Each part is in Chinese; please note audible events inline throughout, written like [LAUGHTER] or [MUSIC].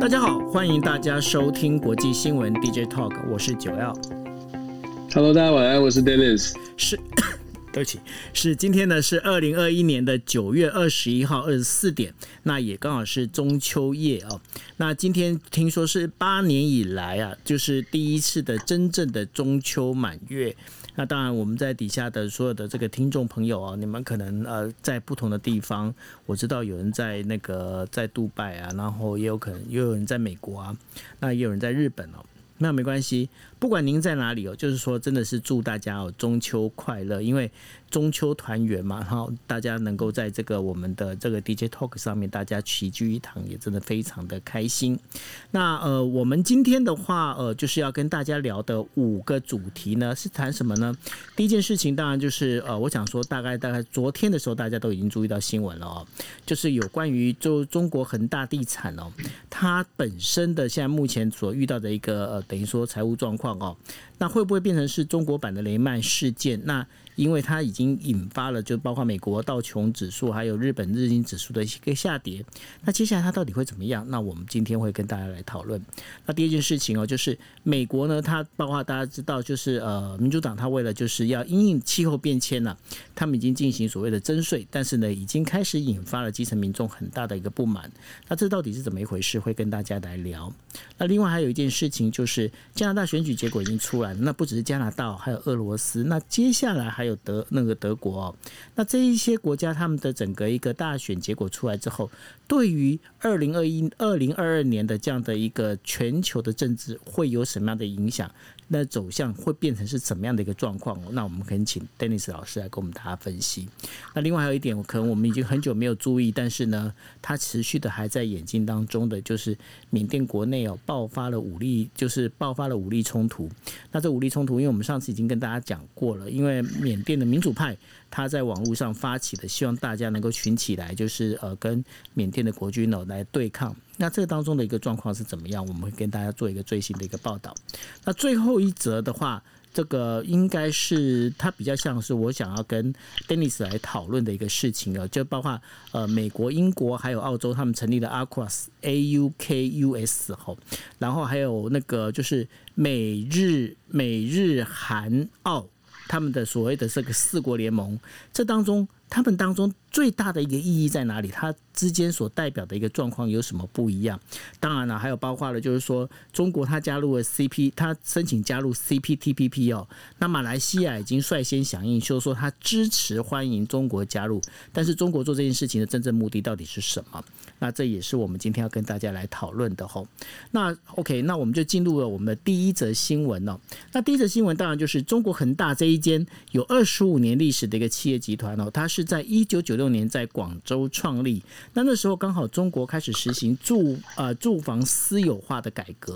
大家好，欢迎大家收听国际新闻 DJ Talk，我是九 L。Hello，大家晚安，我是 Dennis。是，[COUGHS] 对不起，是今天呢是二零二一年的九月二十一号二十四点，那也刚好是中秋夜啊。那今天听说是八年以来啊，就是第一次的真正的中秋满月。那当然，我们在底下的所有的这个听众朋友啊，你们可能呃在不同的地方，我知道有人在那个在杜拜啊，然后也有可能也有人在美国啊，那也有人在日本哦，那没关系。不管您在哪里哦，就是说，真的是祝大家哦中秋快乐，因为中秋团圆嘛，然后大家能够在这个我们的这个 DJ Talk 上面，大家齐聚一堂，也真的非常的开心。那呃，我们今天的话，呃，就是要跟大家聊的五个主题呢，是谈什么呢？第一件事情当然就是呃，我想说，大概大概昨天的时候，大家都已经注意到新闻了哦，就是有关于就中国恒大地产哦，它本身的现在目前所遇到的一个呃，等于说财务状况。哦，那会不会变成是中国版的雷曼事件？那因为它已经引发了，就包括美国道琼指数，还有日本日经指数的一个下跌。那接下来它到底会怎么样？那我们今天会跟大家来讨论。那第一件事情哦，就是美国呢，它包括大家知道，就是呃，民主党它为了就是要因应气候变迁呢，他们已经进行所谓的征税，但是呢，已经开始引发了基层民众很大的一个不满。那这到底是怎么一回事？会跟大家来聊。那另外还有一件事情就是加拿大选举结果已经出来了，那不只是加拿大，还有俄罗斯。那接下来还有德那个德国哦，那这一些国家他们的整个一个大选结果出来之后，对于二零二一、二零二二年的这样的一个全球的政治会有什么样的影响？那走向会变成是怎么样的一个状况？那我们可以请 Dennis 老师来跟我们大家分析。那另外还有一点，可能我们已经很久没有注意，但是呢，它持续的还在演进当中的，就是缅甸国内哦爆发了武力，就是爆发了武力冲突。那这武力冲突，因为我们上次已经跟大家讲过了，因为缅甸的民主派他在网络上发起的，希望大家能够群起来，就是呃跟缅甸的国军哦来对抗。那这个当中的一个状况是怎么样？我们会跟大家做一个最新的一个报道。那最后一则的话，这个应该是它比较像是我想要跟 Dennis 来讨论的一个事情啊，就包括呃美国、英国还有澳洲他们成立的 AUKUS A U K U S 后，然后还有那个就是美日美日韩澳他们的所谓的这个四国联盟，这当中他们当中最大的一个意义在哪里？它之间所代表的一个状况有什么不一样？当然了，还有包括了，就是说中国它加入了 CP，它申请加入 CPTPP 哦。那马来西亚已经率先响应，就是说它支持欢迎中国加入。但是中国做这件事情的真正目的到底是什么？那这也是我们今天要跟大家来讨论的吼。那 OK，那我们就进入了我们的第一则新闻哦。那第一则新闻当然就是中国恒大这一间有二十五年历史的一个企业集团哦，它是是在一九九六年在广州创立。那那时候刚好中国开始实行住呃住房私有化的改革，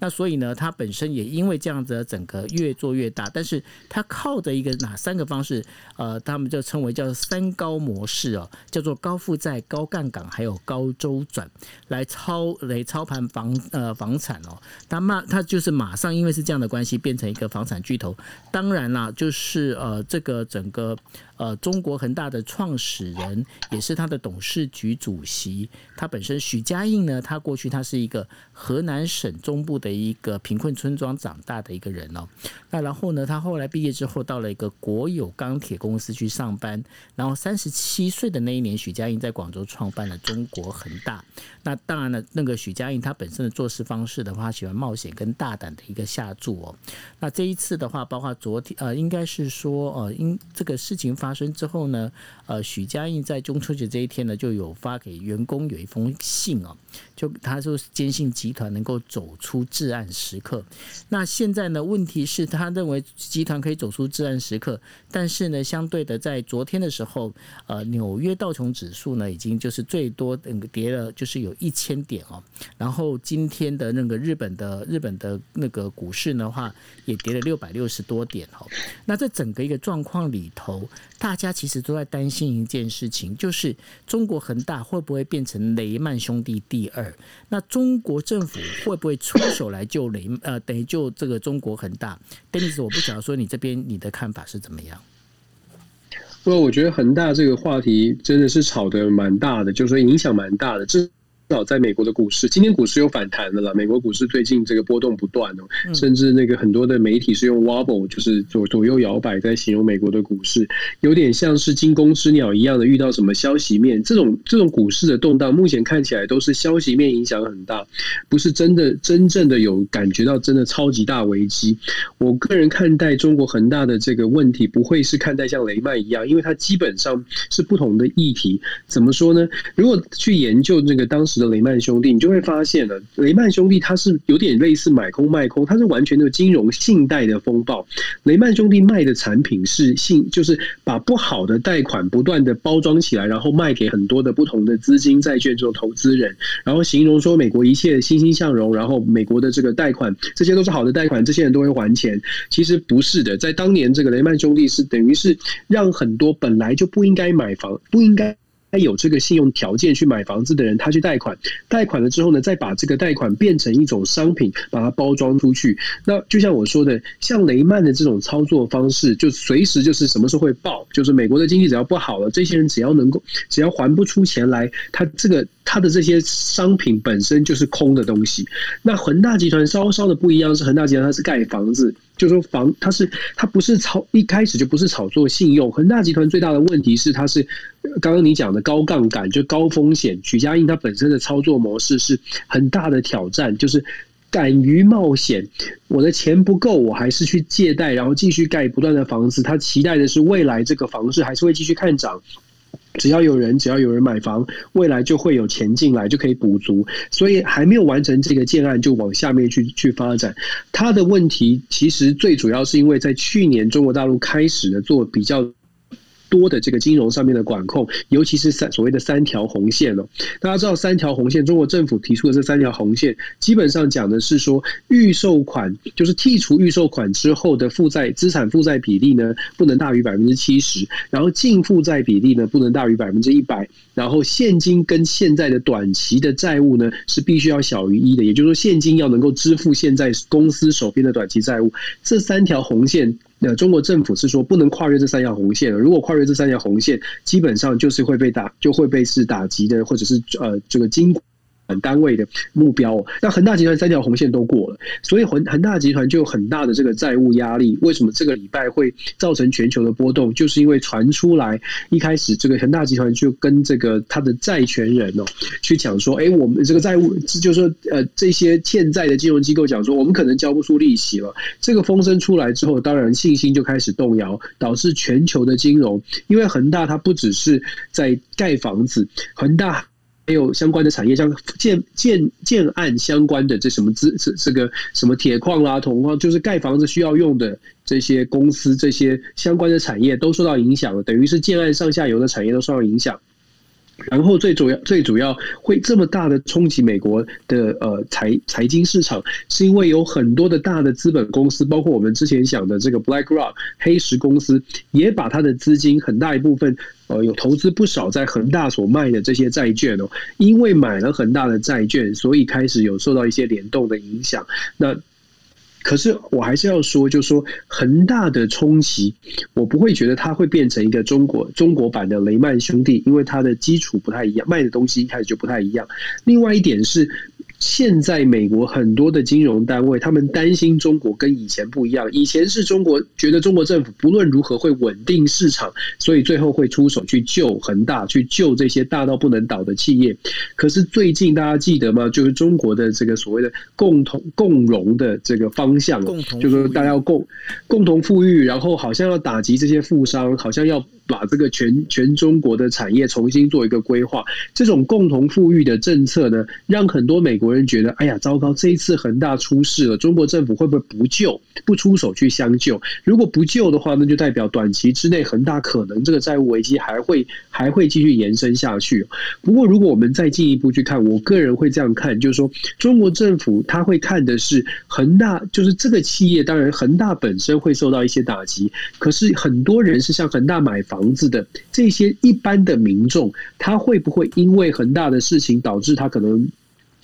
那所以呢，它本身也因为这样子，整个越做越大。但是它靠着一个哪三个方式？呃，他们就称为叫三高模式哦，叫做高负债、高杠杆，还有高周转，来操来操盘房呃房产哦。他马他就是马上因为是这样的关系，变成一个房产巨头。当然啦，就是呃这个整个。呃，中国恒大他的创始人也是他的董事局主席，他本身许家印呢，他过去他是一个河南省中部的一个贫困村庄长大的一个人哦。那然后呢，他后来毕业之后到了一个国有钢铁公司去上班，然后三十七岁的那一年，许家印在广州创办了中国恒大。那当然了，那个许家印他本身的做事方式的话，喜欢冒险跟大胆的一个下注哦。那这一次的话，包括昨天呃，应该是说呃，因这个事情发生之后呢，呃，许家印在中秋节这一天呢，就有发给员工有一封信哦，就他说坚信集团能够走出至暗时刻。那现在呢，问题是他认为集团可以走出至暗时刻，但是呢，相对的在昨天的时候，呃，纽约道琼指数呢，已经就是最多那个跌了，就是有一千点哦。然后今天的那个日本的日本的那个股市的话，也跌了六百六十多点哦。那这整个一个状况里头。大家其实都在担心一件事情，就是中国恒大会不会变成雷曼兄弟第二？那中国政府会不会出手来救雷？呃，等于救这个中国恒大？Denis，我不晓得说你这边你的看法是怎么样？不过我觉得恒大这个话题真的是炒得蛮大的，就是说影响蛮大的。这这在美国的股市，今天股市有反弹的了。美国股市最近这个波动不断哦，甚至那个很多的媒体是用 wobble，就是左左右摇摆，在形容美国的股市，有点像是惊弓之鸟一样的遇到什么消息面。这种这种股市的动荡，目前看起来都是消息面影响很大，不是真的真正的有感觉到真的超级大危机。我个人看待中国恒大的这个问题，不会是看待像雷曼一样，因为它基本上是不同的议题。怎么说呢？如果去研究那个当时的雷曼兄弟，你就会发现了，雷曼兄弟他是有点类似买空卖空，他是完全的金融信贷的风暴。雷曼兄弟卖的产品是信，就是把不好的贷款不断的包装起来，然后卖给很多的不同的资金、债券这种投资人，然后形容说美国一切欣欣向荣，然后美国的这个贷款这些都是好的贷款，这些人都会还钱。其实不是的，在当年这个雷曼兄弟是等于是让很多本来就不应该买房、不应该。他有这个信用条件去买房子的人，他去贷款，贷款了之后呢，再把这个贷款变成一种商品，把它包装出去。那就像我说的，像雷曼的这种操作方式，就随时就是什么时候会爆，就是美国的经济只要不好了，这些人只要能够，只要还不出钱来，他这个他的这些商品本身就是空的东西。那恒大集团稍稍的不一样，是恒大集团它是盖房子。就说房，它是它不是炒，一开始就不是炒作信用。恒大集团最大的问题是，它是刚刚你讲的高杠杆，就高风险。许家印他本身的操作模式是很大的挑战，就是敢于冒险。我的钱不够，我还是去借贷，然后继续盖不断的房子。他期待的是未来这个房市还是会继续看涨。只要有人，只要有人买房，未来就会有钱进来，就可以补足。所以还没有完成这个建案，就往下面去去发展。他的问题其实最主要是因为在去年中国大陆开始的做比较。多的这个金融上面的管控，尤其是三所谓的三条红线哦。大家知道三条红线，中国政府提出的这三条红线，基本上讲的是说，预售款就是剔除预售款之后的负债资产负债比例呢，不能大于百分之七十，然后净负债比例呢，不能大于百分之一百，然后现金跟现在的短期的债务呢，是必须要小于一的，也就是说，现金要能够支付现在公司手边的短期债务，这三条红线。那中国政府是说不能跨越这三条红线，如果跨越这三条红线，基本上就是会被打，就会被是打击的，或者是呃这个经。本单位的目标，那恒大集团三条红线都过了，所以恒恒大集团就有很大的这个债务压力。为什么这个礼拜会造成全球的波动？就是因为传出来一开始这个恒大集团就跟这个他的债权人哦去讲说，哎，我们这个债务就是说呃这些欠债的金融机构讲说，我们可能交不出利息了。这个风声出来之后，当然信心就开始动摇，导致全球的金融，因为恒大它不只是在盖房子，恒大。还有相关的产业，像建建建案相关的这什么资这这个什么铁矿啦、铜矿，就是盖房子需要用的这些公司，这些相关的产业都受到影响了，等于是建案上下游的产业都受到影响。然后最主要最主要会这么大的冲击美国的呃财财经市场，是因为有很多的大的资本公司，包括我们之前讲的这个 BlackRock 黑石公司，也把它的资金很大一部分呃有投资不少在恒大所卖的这些债券哦，因为买了恒大的债券，所以开始有受到一些联动的影响。那可是我还是要说，就是说恒大的冲击，我不会觉得它会变成一个中国中国版的雷曼兄弟，因为它的基础不太一样，卖的东西一开始就不太一样。另外一点是。现在美国很多的金融单位，他们担心中国跟以前不一样。以前是中国觉得中国政府不论如何会稳定市场，所以最后会出手去救恒大，去救这些大到不能倒的企业。可是最近大家记得吗？就是中国的这个所谓的共同共荣的这个方向，就是说大家要共共同富裕，然后好像要打击这些富商，好像要。把这个全全中国的产业重新做一个规划，这种共同富裕的政策呢，让很多美国人觉得，哎呀，糟糕，这一次恒大出事了，中国政府会不会不救，不出手去相救？如果不救的话，那就代表短期之内恒大可能这个债务危机还会还会继续延伸下去。不过，如果我们再进一步去看，我个人会这样看，就是说，中国政府他会看的是恒大，就是这个企业，当然恒大本身会受到一些打击，可是很多人是向恒大买房。子的这些一般的民众，他会不会因为恒大的事情导致他可能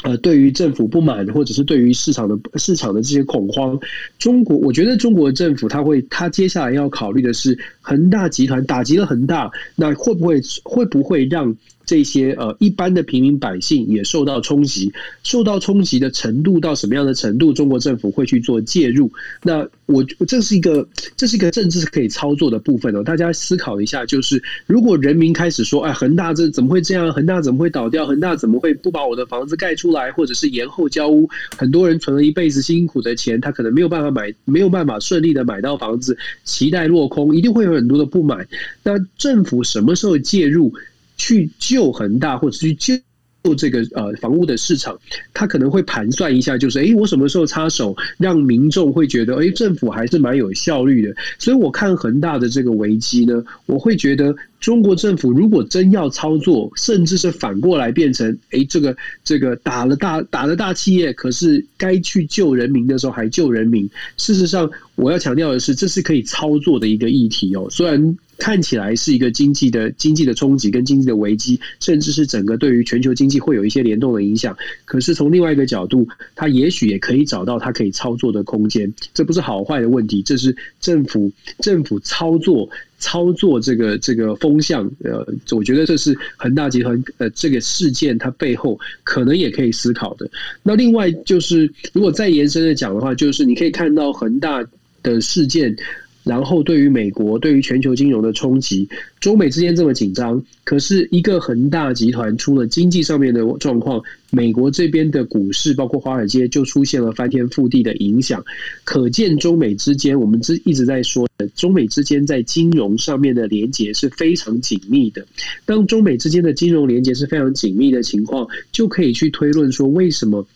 呃对于政府不满，或者是对于市场的市场的这些恐慌？中国，我觉得中国政府他会，他接下来要考虑的是恒大集团打击了恒大，那会不会会不会让？这些呃一般的平民百姓也受到冲击，受到冲击的程度到什么样的程度，中国政府会去做介入？那我这是一个这是一个政治可以操作的部分哦。大家思考一下，就是如果人民开始说，哎，恒大这怎么会这样？恒大怎么会倒掉？恒大怎么会不把我的房子盖出来，或者是延后交屋？很多人存了一辈子辛苦的钱，他可能没有办法买，没有办法顺利的买到房子，期待落空，一定会有很多的不满。那政府什么时候介入去救恒大，或者去救？做这个呃房屋的市场，他可能会盘算一下，就是哎，我什么时候插手，让民众会觉得哎，政府还是蛮有效率的。所以我看恒大的这个危机呢，我会觉得中国政府如果真要操作，甚至是反过来变成哎，这个这个打了大打了大企业，可是该去救人民的时候还救人民。事实上，我要强调的是，这是可以操作的一个议题哦，虽然。看起来是一个经济的经济的冲击跟经济的危机，甚至是整个对于全球经济会有一些联动的影响。可是从另外一个角度，它也许也可以找到它可以操作的空间。这不是好坏的问题，这是政府政府操作操作这个这个风向。呃，我觉得这是恒大集团呃这个事件它背后可能也可以思考的。那另外就是，如果再延伸的讲的话，就是你可以看到恒大的事件。然后，对于美国，对于全球金融的冲击，中美之间这么紧张，可是一个恒大集团出了经济上面的状况，美国这边的股市，包括华尔街，就出现了翻天覆地的影响。可见，中美之间，我们之一直在说的，中美之间在金融上面的连结是非常紧密的。当中美之间的金融连结是非常紧密的情况，就可以去推论说，为什么？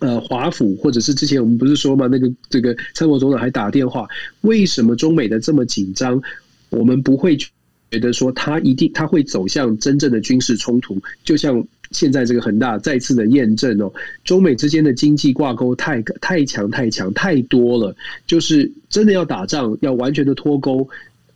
呃，华府或者是之前我们不是说嘛，那个这个参谋总长还打电话，为什么中美的这么紧张？我们不会觉得说他一定他会走向真正的军事冲突，就像现在这个恒大再次的验证哦，中美之间的经济挂钩太太强太强太多了，就是真的要打仗，要完全的脱钩。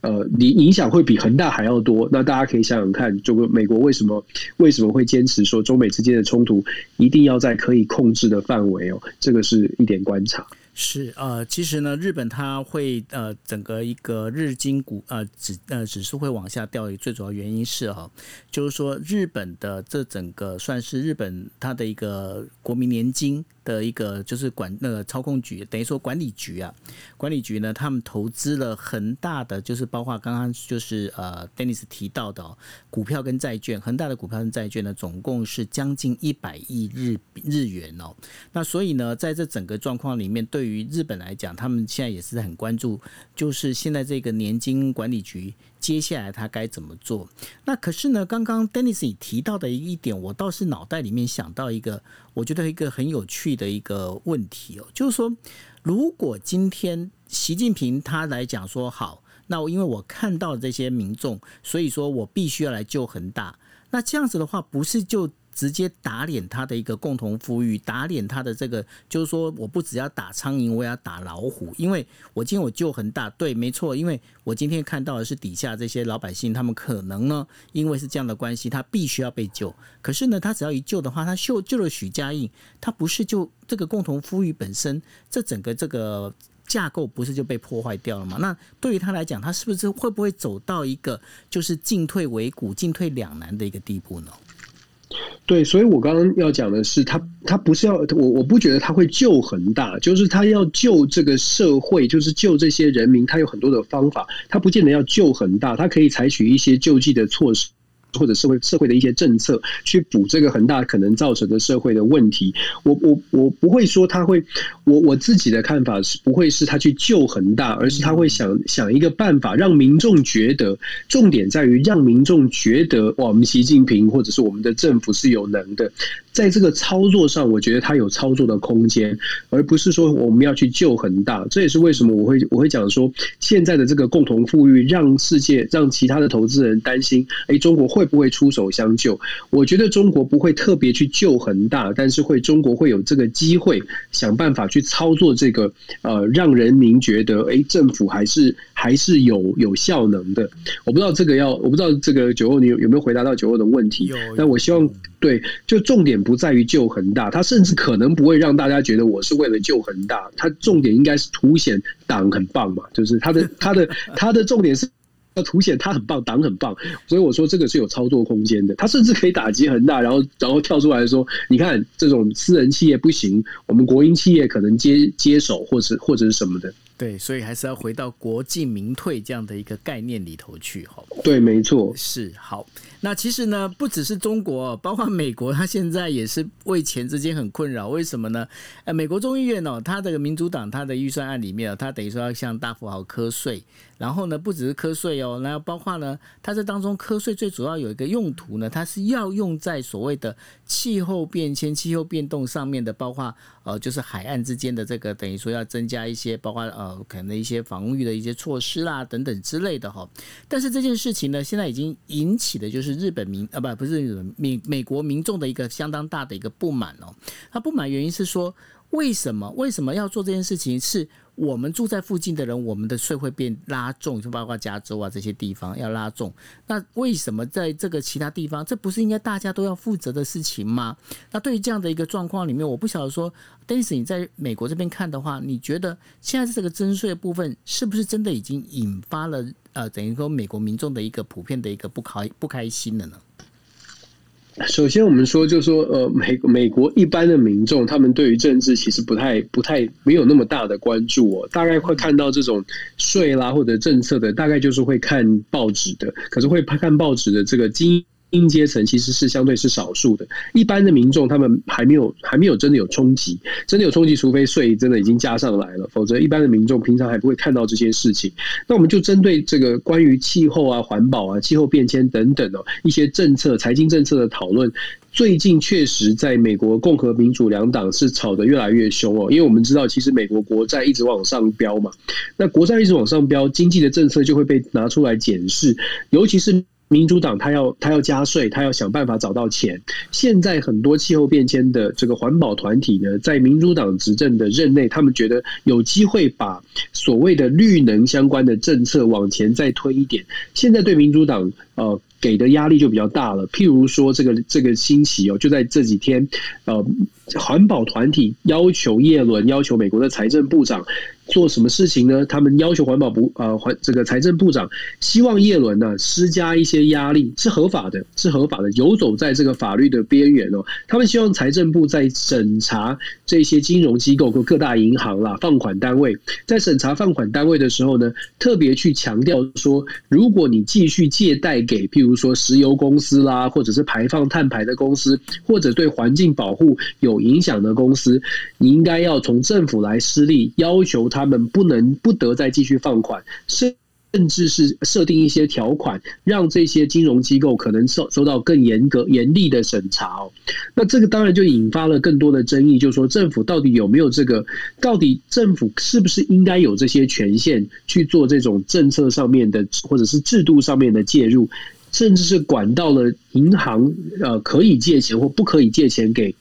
呃，你影响会比恒大还要多。那大家可以想想看，这个美国为什么为什么会坚持说中美之间的冲突一定要在可以控制的范围哦？这个是一点观察。是呃，其实呢，日本它会呃，整个一个日经股呃指呃指数会往下掉，最主要原因是哈，就是说日本的这整个算是日本它的一个国民年金的一个就是管那个操控局，等于说管理局啊，管理局呢，他们投资了恒大的，就是包括刚刚就是呃，Dennis 提到的股票跟债券，恒大的股票跟债券呢，总共是将近一百亿日日元哦。那所以呢，在这整个状况里面，对于日本来讲，他们现在也是很关注，就是现在这个年金管理局。接下来他该怎么做？那可是呢，刚刚 Dennis 提到的一点，我倒是脑袋里面想到一个，我觉得一个很有趣的一个问题哦，就是说，如果今天习近平他来讲说好，那因为我看到这些民众，所以说我必须要来救恒大，那这样子的话，不是就？直接打脸他的一个共同富裕，打脸他的这个，就是说，我不只要打苍蝇，我也要打老虎，因为我今天我救很大，对，没错，因为我今天看到的是底下这些老百姓，他们可能呢，因为是这样的关系，他必须要被救。可是呢，他只要一救的话，他救救了许家印，他不是就这个共同富裕本身，这整个这个架构不是就被破坏掉了吗？那对于他来讲，他是不是会不会走到一个就是进退维谷、进退两难的一个地步呢？对，所以我刚刚要讲的是，他他不是要我，我不觉得他会救恒大，就是他要救这个社会，就是救这些人民，他有很多的方法，他不见得要救恒大，他可以采取一些救济的措施。或者社会社会的一些政策去补这个恒大可能造成的社会的问题，我我我不会说他会，我我自己的看法是不会是他去救恒大，而是他会想想一个办法让民众觉得，重点在于让民众觉得哇，我们习近平或者是我们的政府是有能的。在这个操作上，我觉得他有操作的空间，而不是说我们要去救恒大。这也是为什么我会我会讲说，现在的这个共同富裕让世界让其他的投资人担心，哎，中国会不会出手相救？我觉得中国不会特别去救恒大，但是会中国会有这个机会想办法去操作这个呃，让人民觉得哎，政府还是还是有有效能的。我不知道这个要，我不知道这个九后你有有没有回答到九后的问题？但我希望。对，就重点不在于救恒大，他甚至可能不会让大家觉得我是为了救恒大，他重点应该是凸显党很棒嘛，就是他的他的他的重点是要凸显他很棒，党很棒，所以我说这个是有操作空间的。他甚至可以打击恒大，然后然后跳出来说：“你看，这种私人企业不行，我们国营企业可能接接手，或者或者是什么的。”对，所以还是要回到国进民退这样的一个概念里头去，哈。对，没错，是好。那其实呢，不只是中国，包括美国，它现在也是为钱之间很困扰。为什么呢？呃，美国众议院哦，它的民主党它的预算案里面，它等于说要向大富豪课税。然后呢，不只是课税哦，那包括呢，它这当中课税最主要有一个用途呢，它是要用在所谓的气候变迁、气候变动上面的，包括呃，就是海岸之间的这个，等于说要增加一些，包括呃，可能一些防御的一些措施啦，等等之类的哈。但是这件事情呢，现在已经引起的就是。日本民啊，不不是日本美美国民众的一个相当大的一个不满哦。他不满原因是说，为什么为什么要做这件事情？是我们住在附近的人，我们的税会变拉重，就包括加州啊这些地方要拉重。那为什么在这个其他地方，这不是应该大家都要负责的事情吗？那对于这样的一个状况里面，我不晓得说，Dennis 你在美国这边看的话，你觉得现在这个征税部分是不是真的已经引发了？呃，等于说美国民众的一个普遍的一个不开不开心了呢。首先，我们说，就是说，呃，美美国一般的民众，他们对于政治其实不太不太没有那么大的关注哦。大概会看到这种税啦或者政策的，大概就是会看报纸的。可是会看报纸的这个经。精英阶层其实是相对是少数的，一般的民众他们还没有还没有真的有冲击，真的有冲击，除非税真的已经加上来了，否则一般的民众平常还不会看到这些事情。那我们就针对这个关于气候啊、环保啊、气候变迁等等哦一些政策、财经政策的讨论，最近确实在美国共和民主两党是吵得越来越凶哦，因为我们知道其实美国国债一直往上飙嘛，那国债一直往上飙，经济的政策就会被拿出来检视，尤其是。民主党他要他要加税，他要想办法找到钱。现在很多气候变迁的这个环保团体呢，在民主党执政的任内，他们觉得有机会把所谓的绿能相关的政策往前再推一点。现在对民主党呃给的压力就比较大了。譬如说这个这个星期哦，就在这几天，呃，环保团体要求叶伦，要求美国的财政部长。做什么事情呢？他们要求环保部呃环这个财政部长希望叶伦呢施加一些压力，是合法的，是合法的，游走在这个法律的边缘哦。他们希望财政部在审查这些金融机构和各大银行啦、放款单位，在审查放款单位的时候呢，特别去强调说，如果你继续借贷给譬如说石油公司啦，或者是排放碳排的公司，或者对环境保护有影响的公司，你应该要从政府来施力，要求他。们不能不得再继续放款，甚甚至是设定一些条款，让这些金融机构可能受受到更严格、严厉的审查哦。那这个当然就引发了更多的争议，就是说政府到底有没有这个？到底政府是不是应该有这些权限去做这种政策上面的，或者是制度上面的介入，甚至是管到了银行呃可以借钱或不可以借钱给？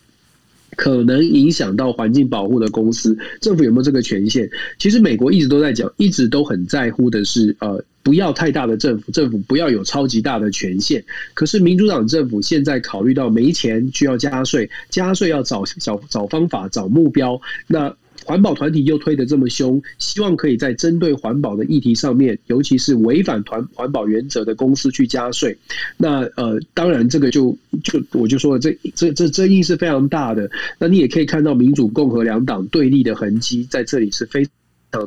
可能影响到环境保护的公司，政府有没有这个权限？其实美国一直都在讲，一直都很在乎的是，呃，不要太大的政府，政府不要有超级大的权限。可是民主党政府现在考虑到没钱，需要加税，加税要找找找方法，找目标，那。环保团体又推得这么凶，希望可以在针对环保的议题上面，尤其是违反团环保原则的公司去加税。那呃，当然这个就就我就说，这这这争议是非常大的。那你也可以看到民主共和两党对立的痕迹，在这里是非常。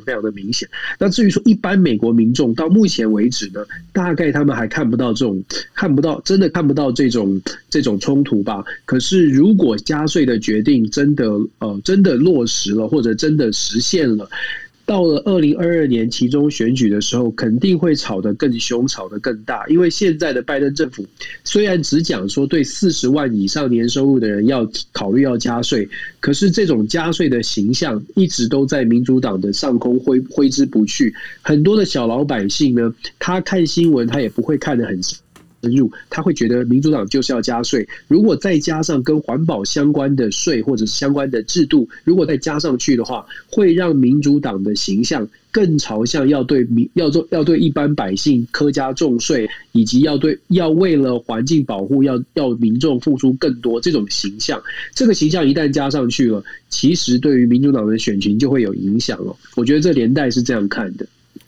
非常的明显。那至于说一般美国民众到目前为止呢，大概他们还看不到这种，看不到，真的看不到这种这种冲突吧。可是如果加税的决定真的呃真的落实了，或者真的实现了。到了二零二二年其中选举的时候，肯定会吵得更凶，吵得更大。因为现在的拜登政府虽然只讲说对四十万以上年收入的人要考虑要加税，可是这种加税的形象一直都在民主党的上空挥挥之不去。很多的小老百姓呢，他看新闻他也不会看得很。他会觉得民主党就是要加税，如果再加上跟环保相关的税或者是相关的制度，如果再加上去的话，会让民主党的形象更朝向要对民要做要对一般百姓苛加重税，以及要对要为了环境保护要要民众付出更多这种形象。这个形象一旦加上去了，其实对于民主党的选情就会有影响了。我觉得这连带是这样看的。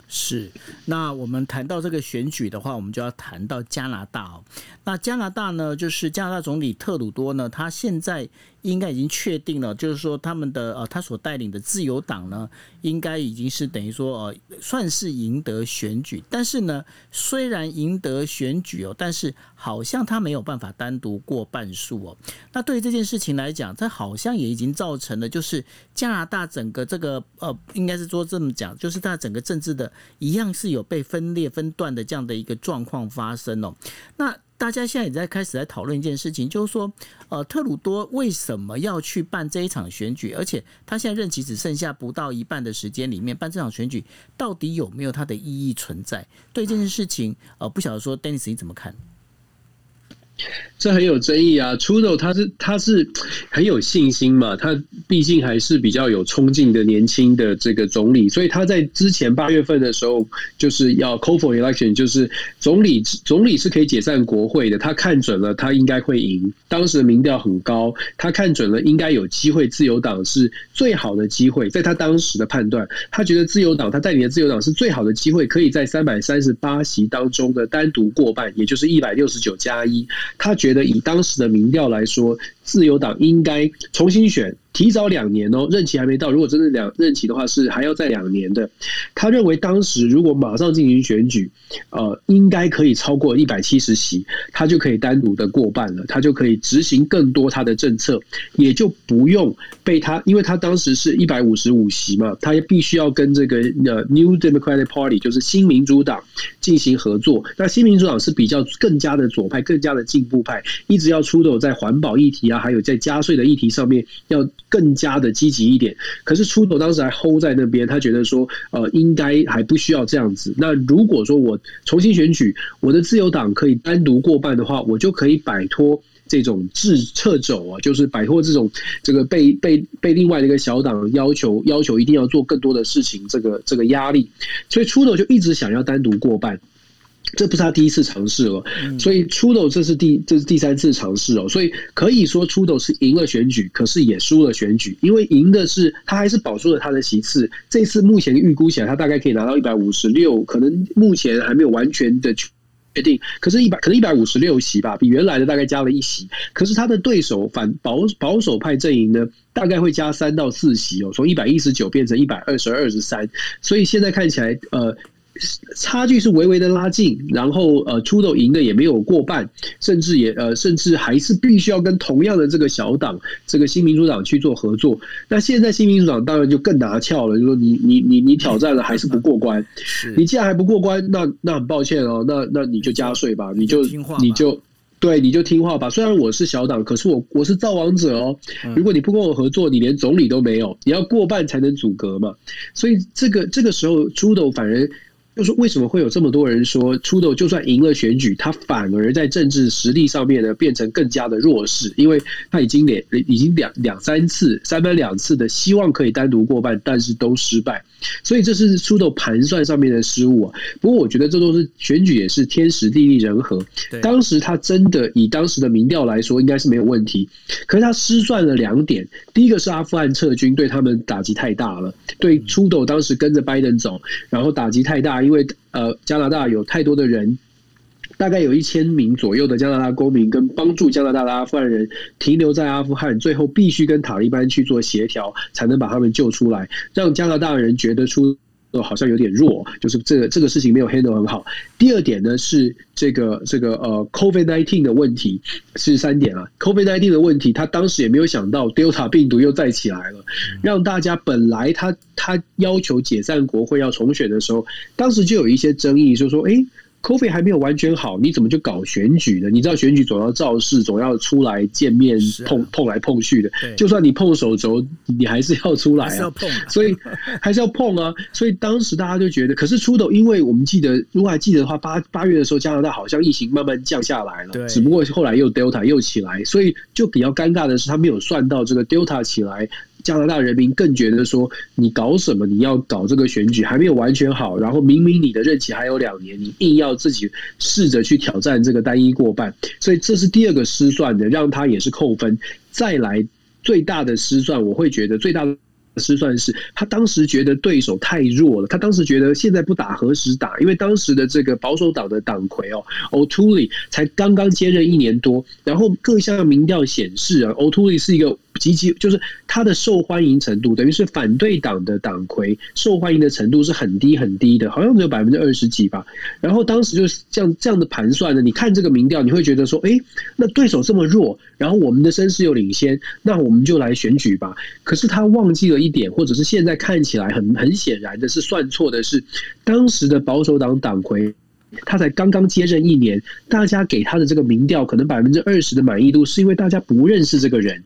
是，那我们谈到这个选举的话，我们就要谈到加拿大哦。那加拿大呢，就是加拿大总理特鲁多呢，他现在应该已经确定了，就是说他们的呃，他所带领的自由党呢，应该已经是等于说呃，算是赢得选举。但是呢，虽然赢得选举哦，但是好像他没有办法单独过半数哦。那对于这件事情来讲，这好像也已经造成了，就是加拿大整个这个呃，应该是说这么讲，就是他整个政治的。一样是有被分裂分段的这样的一个状况发生哦。那大家现在也在开始在讨论一件事情，就是说，呃，特鲁多为什么要去办这一场选举？而且他现在任期只剩下不到一半的时间里面办这场选举，到底有没有它的意义存在？对这件事情，呃，不晓得说，Dennis 你怎么看？这很有争议啊！Trudeau 他是他是很有信心嘛，他毕竟还是比较有冲劲的年轻的这个总理，所以他在之前八月份的时候就是要 call for election，就是总理总理是可以解散国会的。他看准了他应该会赢，当时的民调很高，他看准了应该有机会，自由党是最好的机会。在他当时的判断，他觉得自由党他带领的自由党是最好的机会，可以在三百三十八席当中的单独过半，也就是一百六十九加一。他觉得以当时的民调来说，自由党应该重新选。提早两年哦，任期还没到。如果真的两任期的话，是还要再两年的。他认为当时如果马上进行选举，呃，应该可以超过一百七十席，他就可以单独的过半了，他就可以执行更多他的政策，也就不用被他，因为他当时是一百五十五席嘛，他必须要跟这个呃 New Democratic Party，就是新民主党进行合作。那新民主党是比较更加的左派，更加的进步派，一直要出头在环保议题啊，还有在加税的议题上面要。更加的积极一点，可是出头当时还 hold 在那边，他觉得说，呃，应该还不需要这样子。那如果说我重新选举，我的自由党可以单独过半的话，我就可以摆脱这种自撤走啊，就是摆脱这种这个被被被另外的一个小党要求要求一定要做更多的事情，这个这个压力，所以出头就一直想要单独过半。这不是他第一次尝试了，所以 Trudeau 这是第这是第三次尝试哦，所以可以说 Trudeau 是赢了选举，可是也输了选举，因为赢的是他还是保住了他的席次。这次目前预估起来，他大概可以拿到一百五十六，可能目前还没有完全的确定，可是，一百可能一百五十六席吧，比原来的大概加了一席。可是他的对手反保保守派阵营呢，大概会加三到四席哦，从一百一十九变成一百二十二十三，所以现在看起来，呃。差距是微微的拉近，然后呃，出斗赢的也没有过半，甚至也呃，甚至还是必须要跟同样的这个小党，这个新民主党去做合作。那现在新民主党当然就更拿翘了，就说你你你你挑战了还是不过关，你既然还不过关，那那很抱歉哦，那那你就加税吧，你就你就对，你就听话吧。虽然我是小党，可是我我是造王者哦。如果你不跟我合作，你连总理都没有，你要过半才能阻隔嘛。所以这个这个时候出斗反而。就是为什么会有这么多人说，出斗就算赢了选举，他反而在政治实力上面呢变成更加的弱势，因为他已经连已经两两三次三番两次的希望可以单独过半，但是都失败，所以这是出斗盘算上面的失误啊。不过我觉得这都是选举也是天时地利人和，当时他真的以当时的民调来说应该是没有问题，可是他失算了两点，第一个是阿富汗撤军对他们打击太大了，对出斗当时跟着拜登走，然后打击太大。因为呃，加拿大有太多的人，大概有一千名左右的加拿大公民，跟帮助加拿大的阿富汗人停留在阿富汗，最后必须跟塔利班去做协调，才能把他们救出来，让加拿大人觉得出。好像有点弱，就是这个这个事情没有 handle 很好。第二点呢是这个这个呃，COVID nineteen 的问题是三点啊。COVID nineteen 的问题，他当时也没有想到 Delta 病毒又再起来了，让大家本来他他要求解散国会要重选的时候，当时就有一些争议，就说哎。诶 COVID 还没有完全好，你怎么就搞选举呢？你知道选举总要造势，总要出来见面碰碰来碰去的。就算你碰手肘，你还是要出来啊。[LAUGHS] 所以还是要碰啊。所以当时大家就觉得，可是出头，因为我们记得，如果还记得的话，八八月的时候，加拿大好像疫情慢慢降下来了。只不过后来又 Delta 又起来，所以就比较尴尬的是，他没有算到这个 Delta 起来。加拿大人民更觉得说，你搞什么？你要搞这个选举还没有完全好，然后明明你的任期还有两年，你硬要自己试着去挑战这个单一过半，所以这是第二个失算的，让他也是扣分。再来最大的失算，我会觉得最大的失算是他当时觉得对手太弱了，他当时觉得现在不打何时打？因为当时的这个保守党的党魁哦，O'Toole 才刚刚接任一年多，然后各项民调显示啊，O'Toole 是一个积极，就是他的受欢迎程度，等于是反对党的党魁受欢迎的程度是很低很低的，好像只有百分之二十几吧。然后当时就是这样这样的盘算呢，你看这个民调，你会觉得说，哎，那对手这么弱，然后我们的声势又领先，那我们就来选举吧。可是他忘记了一点，或者是现在看起来很很显然的是算错的是，当时的保守党党魁他才刚刚接任一年，大家给他的这个民调可能百分之二十的满意度，是因为大家不认识这个人。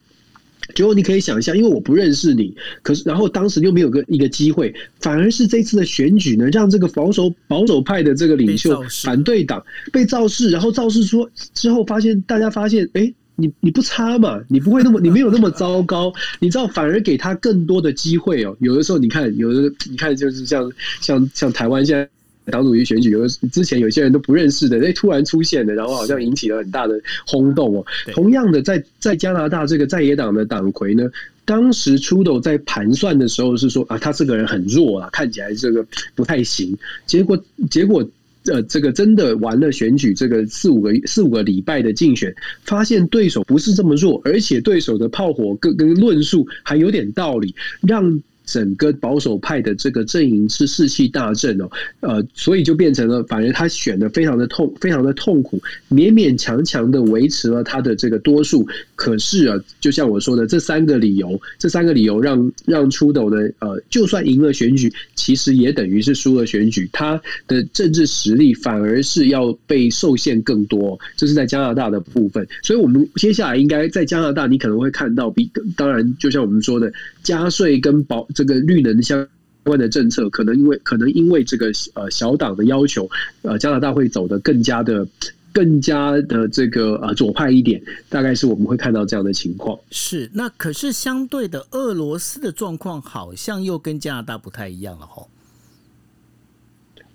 结果你可以想象，因为我不认识你，可是然后当时又没有个一个机会，反而是这次的选举呢，让这个保守保守派的这个领袖反对党被造势，然后造势说之后发现大家发现，哎。你你不差嘛？你不会那么，[LAUGHS] 你没有那么糟糕。你知道，反而给他更多的机会哦。有的时候，你看，有的你看，就是像像像台湾现在党主席选举，有之前有些人都不认识的，哎，突然出现的，然后好像引起了很大的轰动哦。同样的，在在加拿大这个在野党的党魁呢，当时 Trudeau 在盘算的时候是说啊，他这个人很弱啊，看起来这个不太行。结果结果。呃，这个真的完了选举，这个四五个四五个礼拜的竞选，发现对手不是这么弱，而且对手的炮火跟跟论述还有点道理，让。整个保守派的这个阵营是士气大振哦，呃，所以就变成了，反正他选的非常的痛，非常的痛苦，勉勉强强的维持了他的这个多数。可是啊，就像我说的，这三个理由，这三个理由让让 Trudeau 呢，呃，就算赢了选举，其实也等于是输了选举，他的政治实力反而是要被受限更多。这是在加拿大的部分，所以我们接下来应该在加拿大，你可能会看到比当然，就像我们说的，加税跟保。这个绿能相关的政策，可能因为可能因为这个呃小党的要求，呃加拿大会走得更加的更加的这个呃左派一点，大概是我们会看到这样的情况。是，那可是相对的，俄罗斯的状况好像又跟加拿大不太一样了吼。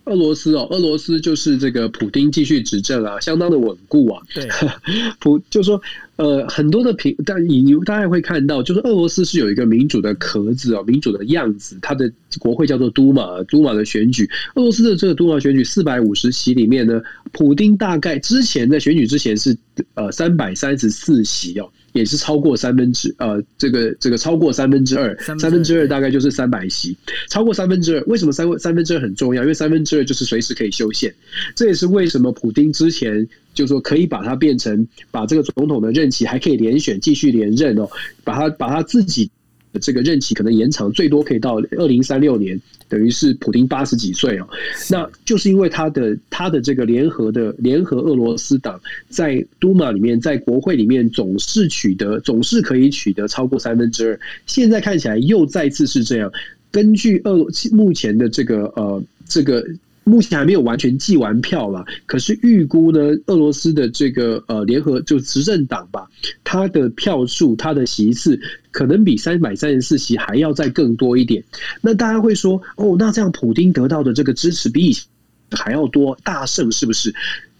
俄罗斯哦，俄罗斯就是这个普丁继续执政啊，相当的稳固啊。对，[LAUGHS] 普就说。呃，很多的评，但你你大概会看到，就是俄罗斯是有一个民主的壳子哦，民主的样子，它的国会叫做都马，都马的选举，俄罗斯的这个都马选举四百五十席里面呢，普丁大概之前在选举之前是呃三百三十四席哦，也是超过三分之呃这个这个超过三分之二，三分之二大概就是三百席，超过三分之二，为什么三三分之二很重要？因为三分之二就是随时可以修宪，这也是为什么普丁之前。就是说可以把它变成把这个总统的任期还可以连选继续连任哦，把他把他自己的这个任期可能延长最多可以到二零三六年，等于是普丁八十几岁哦，那就是因为他的他的这个联合的联合俄罗斯党在杜马里面在国会里面总是取得总是可以取得超过三分之二，现在看起来又再次是这样。根据俄目前的这个呃这个。目前还没有完全计完票了，可是预估呢，俄罗斯的这个呃联合就执政党吧，它的票数、它的席次可能比三百三十四席还要再更多一点。那大家会说，哦，那这样普丁得到的这个支持比以前还要多，大胜是不是？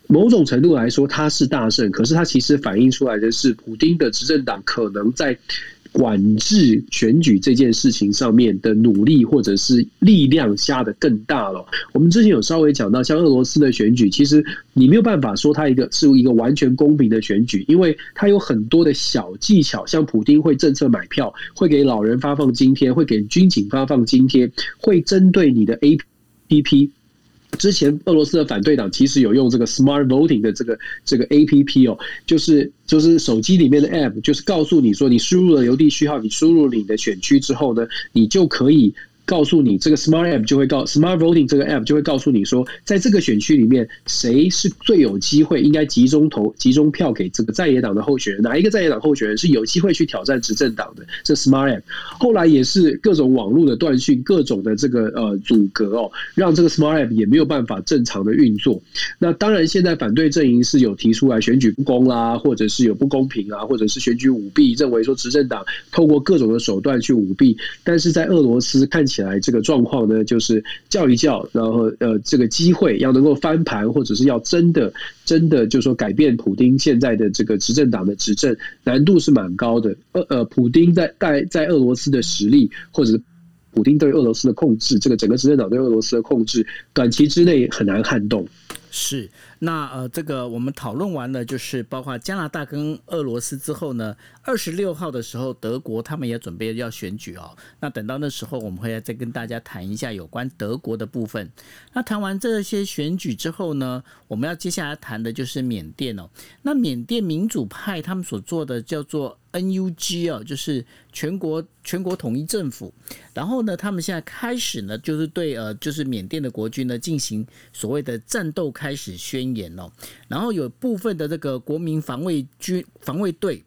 某种程度来说，他是大胜，可是他其实反映出来的是，普丁的执政党可能在。管制选举这件事情上面的努力或者是力量下得更大了。我们之前有稍微讲到，像俄罗斯的选举，其实你没有办法说它一个是一个完全公平的选举，因为它有很多的小技巧，像普丁会政策买票，会给老人发放津贴，会给军警发放津贴，会针对你的 APP。之前俄罗斯的反对党其实有用这个 Smart Voting 的这个这个 APP 哦，就是就是手机里面的 App，就是告诉你说，你输入了邮递序号，你输入你的选区之后呢，你就可以。告诉你，这个 Smart App 就会告 Smart Voting 这个 App 就会告诉你说，在这个选区里面，谁是最有机会应该集中投、集中票给这个在野党的候选人？哪一个在野党候选人是有机会去挑战执政党的？这 Smart App 后来也是各种网络的断讯、各种的这个呃阻隔哦，让这个 Smart App 也没有办法正常的运作。那当然，现在反对阵营是有提出来选举不公啦，或者是有不公平啊，或者是选举舞弊，认为说执政党透过各种的手段去舞弊。但是在俄罗斯看起起来这个状况呢，就是叫一叫，然后呃，这个机会要能够翻盘，或者是要真的真的就是说改变普丁现在的这个执政党的执政，难度是蛮高的。呃呃，普丁在在在俄罗斯的实力，或者普丁对俄罗斯的控制，这个整个执政党对俄罗斯的控制，短期之内很难撼动。是，那呃，这个我们讨论完了，就是包括加拿大跟俄罗斯之后呢，二十六号的时候，德国他们也准备要选举哦。那等到那时候，我们会再跟大家谈一下有关德国的部分。那谈完这些选举之后呢，我们要接下来谈的就是缅甸哦。那缅甸民主派他们所做的叫做。NUG 哦，就是全国全国统一政府，然后呢，他们现在开始呢，就是对呃，就是缅甸的国军呢进行所谓的战斗开始宣言哦，然后有部分的这个国民防卫军防卫队。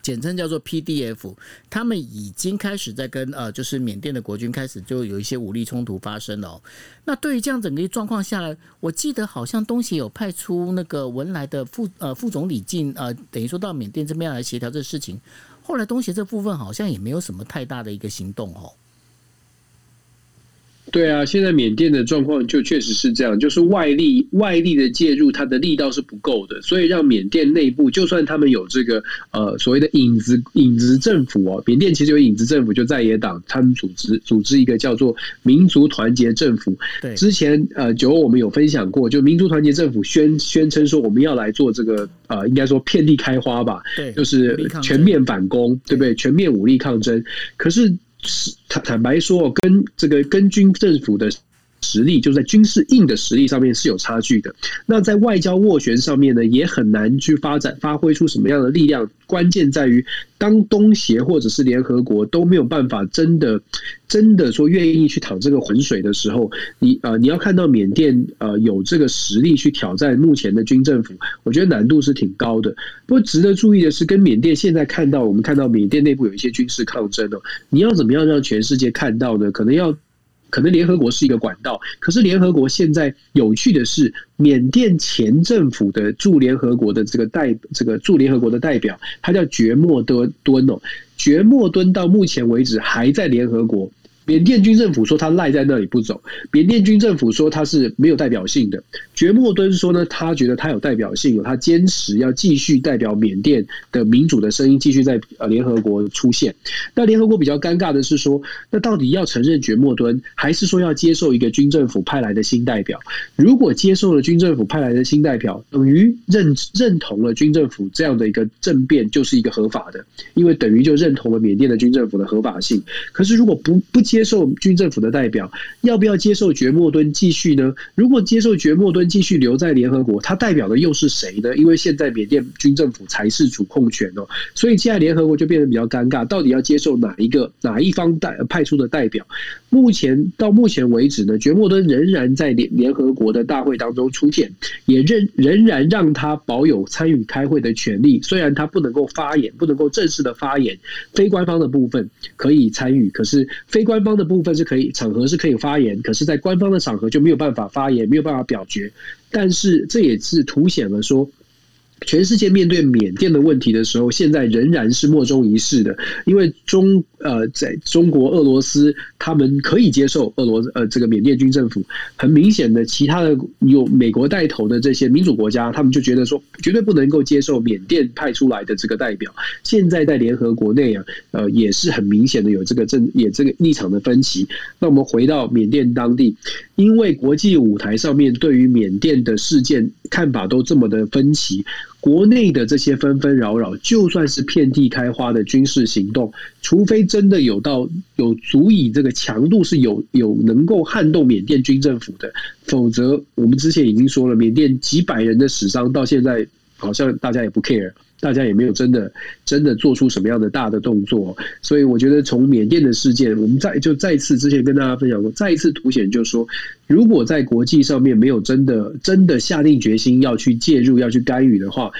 简称叫做 PDF，他们已经开始在跟呃，就是缅甸的国军开始就有一些武力冲突发生了。那对于这样整个状况下来，我记得好像东协有派出那个文莱的副呃副总理进呃，等于说到缅甸这边来协调这事情。后来东协这部分好像也没有什么太大的一个行动哦。对啊，现在缅甸的状况就确实是这样，就是外力外力的介入，它的力道是不够的，所以让缅甸内部，就算他们有这个呃所谓的影子影子政府哦，缅甸其实有影子政府，就在野党他们组织组织一个叫做民族团结政府。对，之前呃九我们有分享过，就民族团结政府宣宣称说我们要来做这个呃应该说遍地开花吧，对，就是全面反攻，对不对？全面武力抗争，可是。是坦坦白说，跟这个跟军政府的实力，就在军事硬的实力上面是有差距的。那在外交斡旋上面呢，也很难去发展发挥出什么样的力量。关键在于，当东协或者是联合国都没有办法真的真的说愿意去淌这个浑水的时候，你呃你要看到缅甸呃有这个实力去挑战目前的军政府，我觉得难度是挺高的。不过值得注意的是，跟缅甸现在看到我们看到缅甸内部有一些军事抗争哦，你要怎么样让全世界看到呢？可能要。可能联合国是一个管道，可是联合国现在有趣的是，缅甸前政府的驻联合国的这个代，这个驻联合国的代表，他叫觉莫敦敦哦，觉莫敦到目前为止还在联合国。缅甸军政府说他赖在那里不走，缅甸军政府说他是没有代表性的。觉莫敦说呢，他觉得他有代表性，有他坚持要继续代表缅甸的民主的声音，继续在呃联合国出现。那联合国比较尴尬的是说，那到底要承认觉莫敦，还是说要接受一个军政府派来的新代表？如果接受了军政府派来的新代表，等于认认同了军政府这样的一个政变就是一个合法的，因为等于就认同了缅甸的军政府的合法性。可是如果不不接，受军政府的代表，要不要接受觉莫敦继续呢？如果接受觉莫敦继续留在联合国，他代表的又是谁呢？因为现在缅甸军政府才是主控权哦，所以现在联合国就变得比较尴尬，到底要接受哪一个哪一方代派出的代表？目前到目前为止呢，觉莫敦仍然在联联合国的大会当中出现，也仍仍然让他保有参与开会的权利，虽然他不能够发言，不能够正式的发言，非官方的部分可以参与，可是非官。方的部分是可以场合是可以发言，可是，在官方的场合就没有办法发言，没有办法表决。但是这也是凸显了说，全世界面对缅甸的问题的时候，现在仍然是莫衷一是的，因为中呃，在中国、俄罗斯，他们可以接受俄罗呃这个缅甸军政府。很明显的，其他的有美国带头的这些民主国家，他们就觉得说，绝对不能够接受缅甸派出来的这个代表。现在在联合国内啊，呃，也是很明显的有这个政也这个立场的分歧。那我们回到缅甸当地，因为国际舞台上面对于缅甸的事件看法都这么的分歧。国内的这些纷纷扰扰，就算是遍地开花的军事行动，除非真的有到有足以这个强度是有有能够撼动缅甸军政府的，否则我们之前已经说了，缅甸几百人的死伤到现在好像大家也不 care。大家也没有真的真的做出什么样的大的动作，所以我觉得从缅甸的事件，我们再就再次之前跟大家分享过，再一次凸显，就是说，如果在国际上面没有真的真的下定决心要去介入、要去干预的话，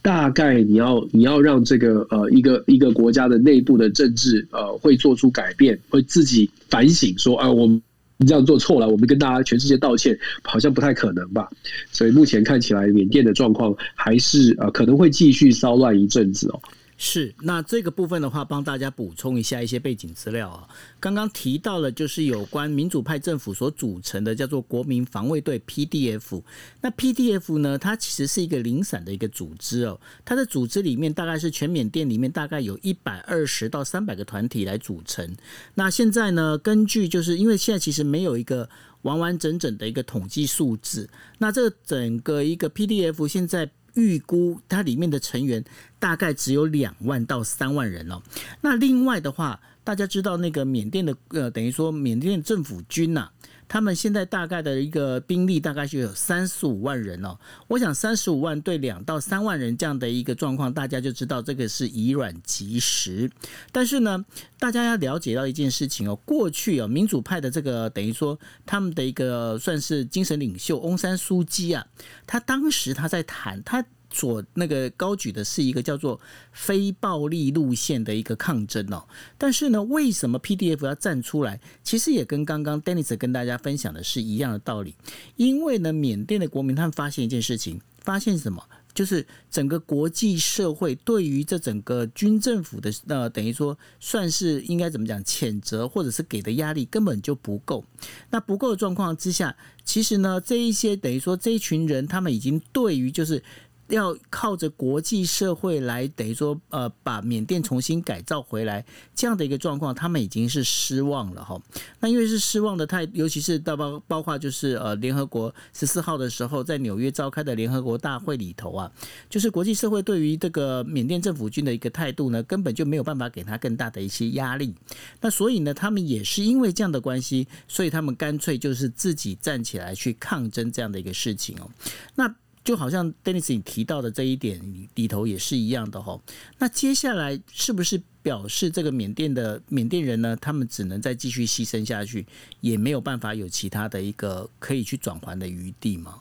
大概你要你要让这个呃一个一个国家的内部的政治呃会做出改变，会自己反省说啊我们。你这样做错了，我们跟大家全世界道歉，好像不太可能吧？所以目前看起来，缅甸的状况还是呃可能会继续骚乱一阵子哦。是，那这个部分的话，帮大家补充一下一些背景资料啊。刚刚提到了，就是有关民主派政府所组成的叫做国民防卫队 （PDF）。那 PDF 呢，它其实是一个零散的一个组织哦。它的组织里面大概是全缅甸里面大概有一百二十到三百个团体来组成。那现在呢，根据就是因为现在其实没有一个完完整整的一个统计数字，那这整个一个 PDF 现在。预估它里面的成员大概只有两万到三万人哦。那另外的话，大家知道那个缅甸的呃，等于说缅甸政府军呐、啊，他们现在大概的一个兵力大概就有三十五万人哦。我想三十五万对两到三万人这样的一个状况，大家就知道这个是以卵击石。但是呢，大家要了解到一件事情哦，过去哦，民主派的这个等于说他们的一个算是精神领袖翁山苏姬啊，他当时他在谈他。所那个高举的是一个叫做非暴力路线的一个抗争哦，但是呢，为什么 PDF 要站出来？其实也跟刚刚 Dennis 跟大家分享的是一样的道理，因为呢，缅甸的国民他们发现一件事情，发现什么？就是整个国际社会对于这整个军政府的呃，等于说算是应该怎么讲，谴责或者是给的压力根本就不够。那不够的状况之下，其实呢，这一些等于说这一群人，他们已经对于就是。要靠着国际社会来等于说，呃，把缅甸重新改造回来这样的一个状况，他们已经是失望了哈。那因为是失望的态，尤其是到包包括就是呃，联合国十四号的时候在纽约召开的联合国大会里头啊，就是国际社会对于这个缅甸政府军的一个态度呢，根本就没有办法给他更大的一些压力。那所以呢，他们也是因为这样的关系，所以他们干脆就是自己站起来去抗争这样的一个事情哦。那。就好像 Dennis 你提到的这一点里头也是一样的哈。那接下来是不是表示这个缅甸的缅甸人呢？他们只能再继续牺牲下去，也没有办法有其他的一个可以去转还的余地吗？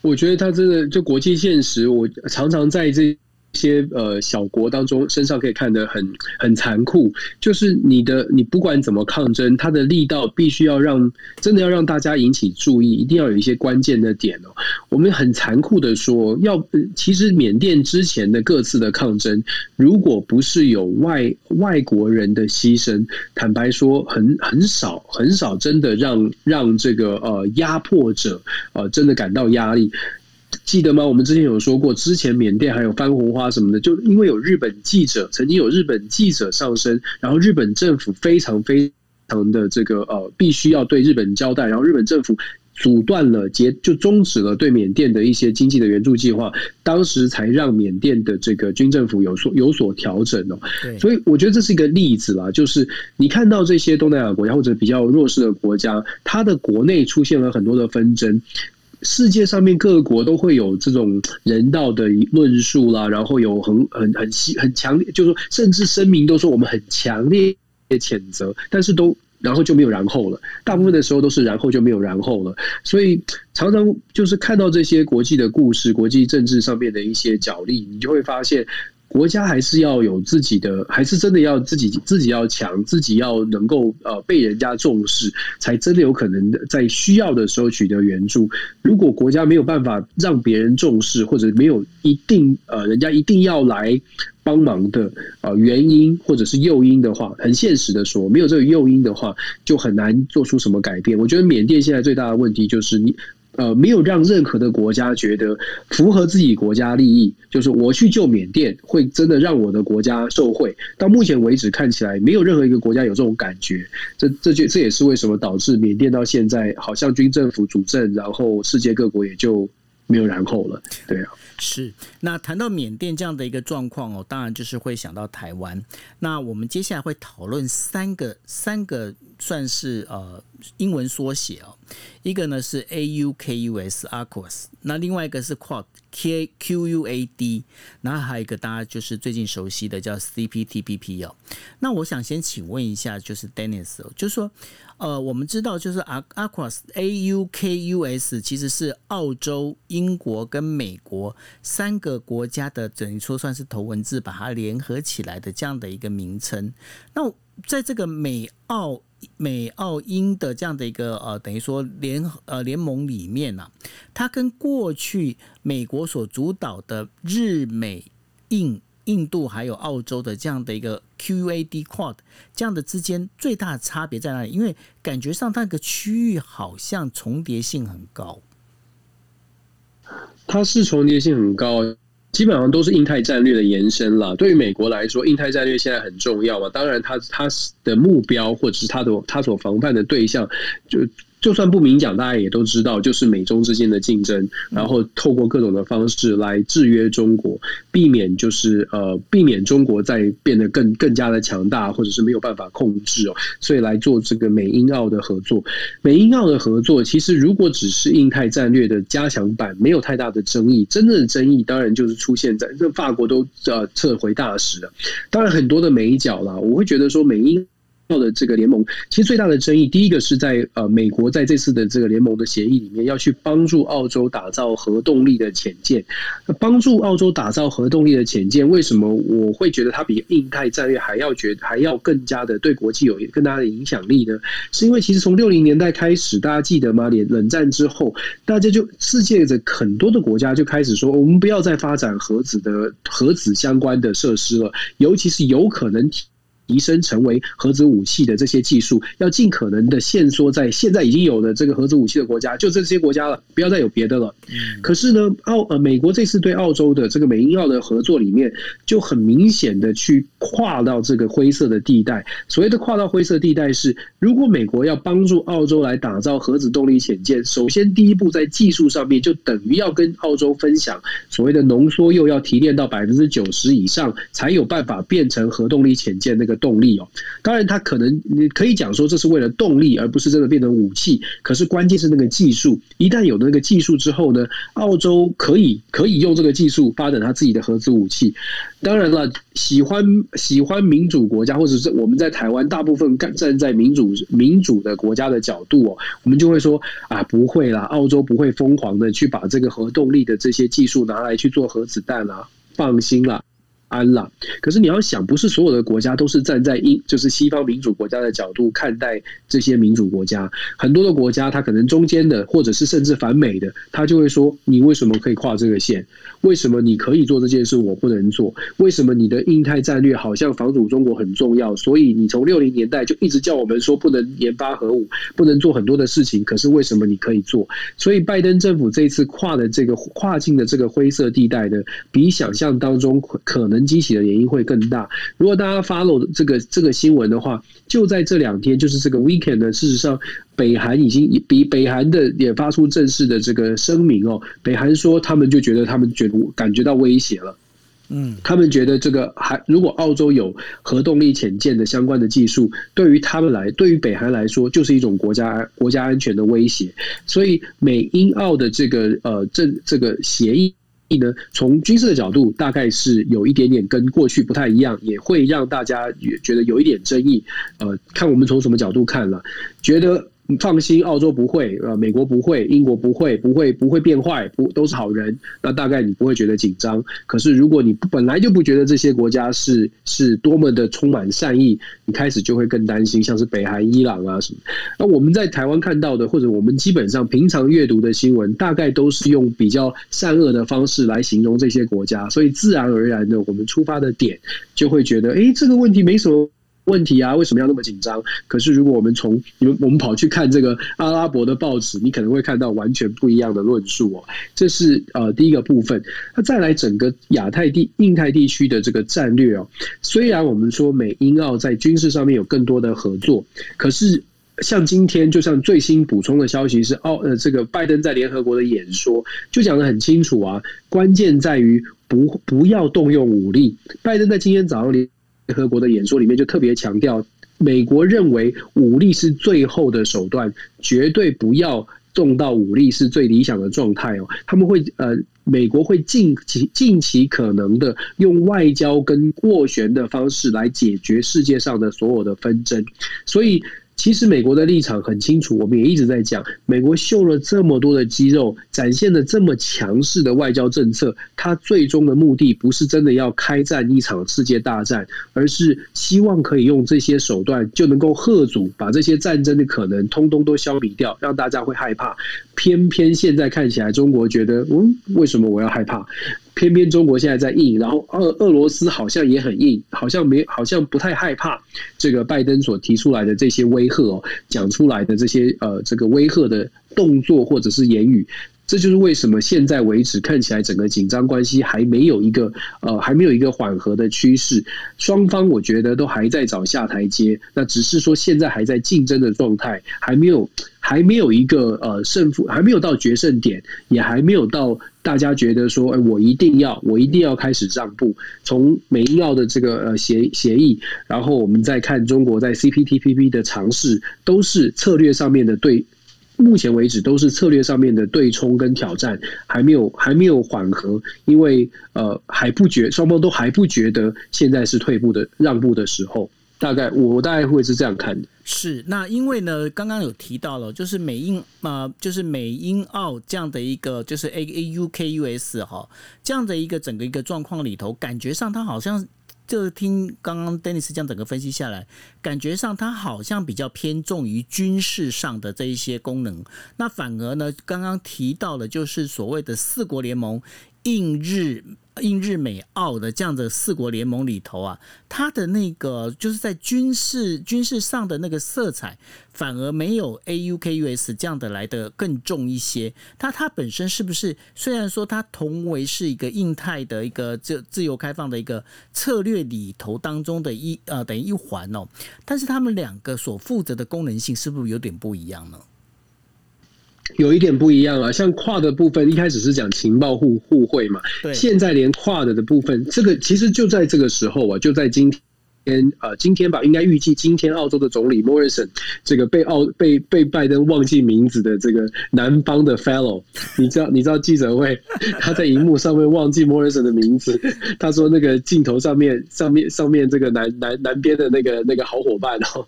我觉得他真的就国际现实，我常常在这。些呃小国当中身上可以看得很很残酷，就是你的你不管怎么抗争，它的力道必须要让真的要让大家引起注意，一定要有一些关键的点哦。我们很残酷的说，要其实缅甸之前的各自的抗争，如果不是有外外国人的牺牲，坦白说很很少很少真的让让这个呃压迫者呃真的感到压力。记得吗？我们之前有说过，之前缅甸还有番红花什么的，就因为有日本记者，曾经有日本记者上身，然后日本政府非常非常的这个呃，必须要对日本交代，然后日本政府阻断了结，就终止了对缅甸的一些经济的援助计划，当时才让缅甸的这个军政府有所有所调整哦。所以我觉得这是一个例子啦，就是你看到这些东南亚国家或者比较弱势的国家，它的国内出现了很多的纷争。世界上面各国都会有这种人道的论述啦，然后有很很很很强烈，就是说甚至声明都说我们很强烈谴责，但是都然后就没有然后了。大部分的时候都是然后就没有然后了，所以常常就是看到这些国际的故事、国际政治上面的一些角力，你就会发现。国家还是要有自己的，还是真的要自己自己要强，自己要能够呃被人家重视，才真的有可能在需要的时候取得援助。如果国家没有办法让别人重视，或者没有一定呃人家一定要来帮忙的呃原因或者是诱因的话，很现实的说，没有这个诱因的话，就很难做出什么改变。我觉得缅甸现在最大的问题就是你。呃，没有让任何的国家觉得符合自己国家利益，就是我去救缅甸会真的让我的国家受惠。到目前为止，看起来没有任何一个国家有这种感觉。这这就这也是为什么导致缅甸到现在好像军政府主政，然后世界各国也就没有然后了。对啊。是，那谈到缅甸这样的一个状况哦，当然就是会想到台湾。那我们接下来会讨论三个三个算是呃英文缩写哦，一个呢是 AUKUS，AUKUS，那另外一个是 QUAD K QUAD，然后还有一个大家就是最近熟悉的叫 CPTPP 哦。那我想先请问一下，就是 Dennis 哦，就是说。呃，我们知道就是 AUKUS A U K U S 其实是澳洲、英国跟美国三个国家的等于说算是头文字，把它联合起来的这样的一个名称。那在这个美澳美澳英的这样的一个呃等于说联呃联盟里面呢、啊，它跟过去美国所主导的日美印印度还有澳洲的这样的一个 QAD Quad 这样的之间最大的差别在哪里？因为感觉上它那个区域好像重叠性很高。它是重叠性很高。基本上都是印太战略的延伸了。对于美国来说，印太战略现在很重要嘛。当然，它它的目标或者是它的它所防范的对象就。就算不明讲，大家也都知道，就是美中之间的竞争，然后透过各种的方式来制约中国，避免就是呃避免中国在变得更更加的强大，或者是没有办法控制哦，所以来做这个美英澳的合作。美英澳的合作，其实如果只是印太战略的加强版，没有太大的争议。真正的争议当然就是出现在这法国都呃撤回大使了，当然很多的美角啦，我会觉得说美英。的这个联盟，其实最大的争议，第一个是在呃，美国在这次的这个联盟的协议里面，要去帮助澳洲打造核动力的潜舰。那帮助澳洲打造核动力的潜舰，为什么我会觉得它比印太战略还要觉还要更加的对国际有更大的影响力呢？是因为其实从六零年代开始，大家记得吗？连冷战之后，大家就世界的很多的国家就开始说，我们不要再发展核子的核子相关的设施了，尤其是有可能。提升成为核子武器的这些技术，要尽可能的限缩在现在已经有的这个核子武器的国家，就这些国家了，不要再有别的了。可是呢，澳呃美国这次对澳洲的这个美英澳的合作里面，就很明显的去跨到这个灰色的地带。所谓的跨到灰色地带是，如果美国要帮助澳洲来打造核子动力潜舰，首先第一步在技术上面就等于要跟澳洲分享所谓的浓缩铀要提炼到百分之九十以上，才有办法变成核动力潜舰那个。动力哦，当然，它可能你可以讲说这是为了动力，而不是真的变成武器。可是关键是那个技术，一旦有那个技术之后呢，澳洲可以可以用这个技术发展它自己的核子武器。当然了，喜欢喜欢民主国家，或者是我们在台湾大部分站在民主民主的国家的角度哦，我们就会说啊，不会啦，澳洲不会疯狂的去把这个核动力的这些技术拿来去做核子弹啦，放心啦。安了，可是你要想，不是所有的国家都是站在英，就是西方民主国家的角度看待这些民主国家。很多的国家，它可能中间的，或者是甚至反美的，他就会说：你为什么可以跨这个线？为什么你可以做这件事，我不能做？为什么你的印太战略好像防堵中国很重要？所以你从六零年代就一直叫我们说不能研发核武，不能做很多的事情。可是为什么你可以做？所以拜登政府这次跨的这个跨境的这个灰色地带呢，比想象当中可能。激起的原因会更大。如果大家 follow 这个这个新闻的话，就在这两天，就是这个 weekend 呢。事实上，北韩已经比北韩的也发出正式的这个声明哦。北韩说，他们就觉得他们觉得感觉到威胁了。嗯，他们觉得这个还如果澳洲有核动力潜舰的相关的技术，对于他们来，对于北韩来说，就是一种国家国家安全的威胁。所以，美英澳的这个呃这这个协议。呢，从军事的角度，大概是有一点点跟过去不太一样，也会让大家也觉得有一点争议。呃，看我们从什么角度看了，觉得。你放心，澳洲不会，呃，美国不会，英国不会，不会，不会变坏，不都是好人。那大概你不会觉得紧张。可是如果你本来就不觉得这些国家是是多么的充满善意，你开始就会更担心，像是北韩、伊朗啊什么。那我们在台湾看到的，或者我们基本上平常阅读的新闻，大概都是用比较善恶的方式来形容这些国家，所以自然而然的，我们出发的点就会觉得，哎，这个问题没什么。问题啊，为什么要那么紧张？可是如果我们从你们我们跑去看这个阿拉伯的报纸，你可能会看到完全不一样的论述哦。这是呃第一个部分。那再来整个亚太地、印太地区的这个战略哦，虽然我们说美英澳在军事上面有更多的合作，可是像今天就像最新补充的消息是，澳呃这个拜登在联合国的演说就讲得很清楚啊，关键在于不不要动用武力。拜登在今天早上联联合国的演说里面就特别强调，美国认为武力是最后的手段，绝对不要动到武力是最理想的状态哦。他们会呃，美国会尽其尽其可能的用外交跟斡旋的方式来解决世界上的所有的纷争，所以。其实美国的立场很清楚，我们也一直在讲，美国秀了这么多的肌肉，展现了这么强势的外交政策，它最终的目的不是真的要开战一场世界大战，而是希望可以用这些手段就能够吓阻，把这些战争的可能通通都消弭掉，让大家会害怕。偏偏现在看起来，中国觉得，嗯，为什么我要害怕？偏偏中国现在在硬，然后俄俄罗斯好像也很硬，好像没好像不太害怕这个拜登所提出来的这些威吓哦，讲出来的这些呃这个威吓的动作或者是言语。这就是为什么现在为止看起来整个紧张关系还没有一个呃还没有一个缓和的趋势，双方我觉得都还在找下台阶，那只是说现在还在竞争的状态，还没有还没有一个呃胜负，还没有到决胜点，也还没有到大家觉得说，哎，我一定要我一定要开始让步。从美英澳的这个呃协协议，然后我们再看中国在 CPTPP 的尝试，都是策略上面的对。目前为止都是策略上面的对冲跟挑战，还没有还没有缓和，因为呃还不觉双方都还不觉得现在是退步的让步的时候，大概我大概会是这样看的。是那因为呢，刚刚有提到了，就是美英呃，就是美英澳这样的一个就是 A A U K U S 哈这样的一个整个一个状况里头，感觉上它好像。就是听刚刚 Dennis 这样整个分析下来，感觉上它好像比较偏重于军事上的这一些功能，那反而呢，刚刚提到的，就是所谓的四国联盟。印日印日美澳的这样的四国联盟里头啊，它的那个就是在军事军事上的那个色彩，反而没有 AUKUS 这样的来的更重一些。它它本身是不是虽然说它同为是一个印太的一个自自由开放的一个策略里头当中的一呃等于一环哦，但是他们两个所负责的功能性是不是有点不一样呢？有一点不一样啊，像 QUAD 的部分一开始是讲情报互互惠嘛，对，现在连 QUAD 的部分，这个其实就在这个时候啊，就在今。天呃，今天吧，应该预计今天澳洲的总理 Morrison 这个被澳被被拜登忘记名字的这个南方的 Fellow，你知道你知道记者会 [LAUGHS] 他在荧幕上面忘记 Morrison 的名字，他说那个镜头上面上面上面这个南南南边的那个那个好伙伴哦，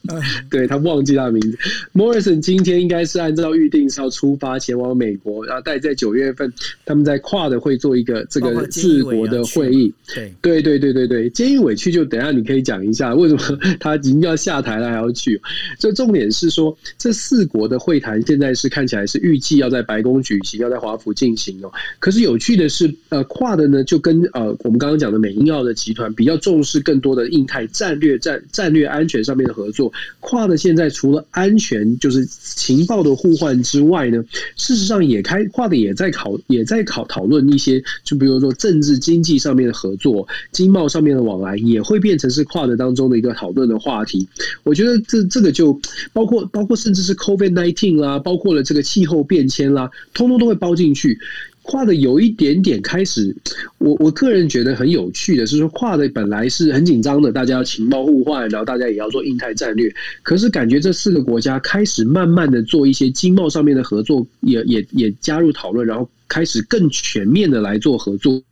对他忘记他的名字。Morrison 今天应该是按照预定是要出发前往美国，然后待在九月份他们在跨的会做一个这个治国的会议。对对对对对，菅义伟去就等下你可以讲一。一下为什么他已经要下台了还要去？这重点是说，这四国的会谈现在是看起来是预计要在白宫举行，要在华府进行哦。可是有趣的是，呃，跨的呢就跟呃我们刚刚讲的美英澳的集团比较重视更多的印太战略战战略安全上面的合作。跨的现在除了安全就是情报的互换之外呢，事实上也开跨的也在考也在考讨论一些，就比如说政治经济上面的合作，经贸上面的往来也会变成是跨的当中的一个讨论的话题，我觉得这这个就包括包括甚至是 COVID nineteen 啦，包括了这个气候变迁啦，通通都会包进去。跨的有一点点开始，我我个人觉得很有趣的是说，跨的本来是很紧张的，大家要情报互换，然后大家也要做印太战略，可是感觉这四个国家开始慢慢的做一些经贸上面的合作，也也也加入讨论，然后开始更全面的来做合作。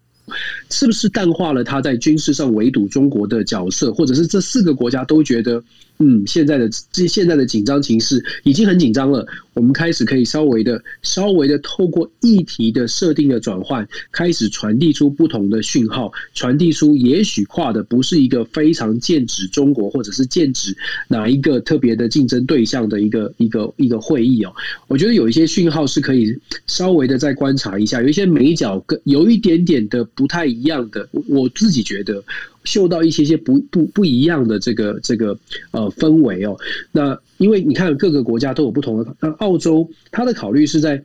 是不是淡化了他在军事上围堵中国的角色，或者是这四个国家都觉得，嗯，现在的这现在的紧张情势已经很紧张了。我们开始可以稍微的、稍微的透过议题的设定的转换，开始传递出不同的讯号，传递出也许跨的不是一个非常剑指中国，或者是剑指哪一个特别的竞争对象的一个一个一个会议哦。我觉得有一些讯号是可以稍微的再观察一下，有一些眉角跟有一点点的不太一样的，我自己觉得。嗅到一些些不不不一样的这个这个呃氛围哦，那因为你看各个国家都有不同的，那澳洲它的考虑是在，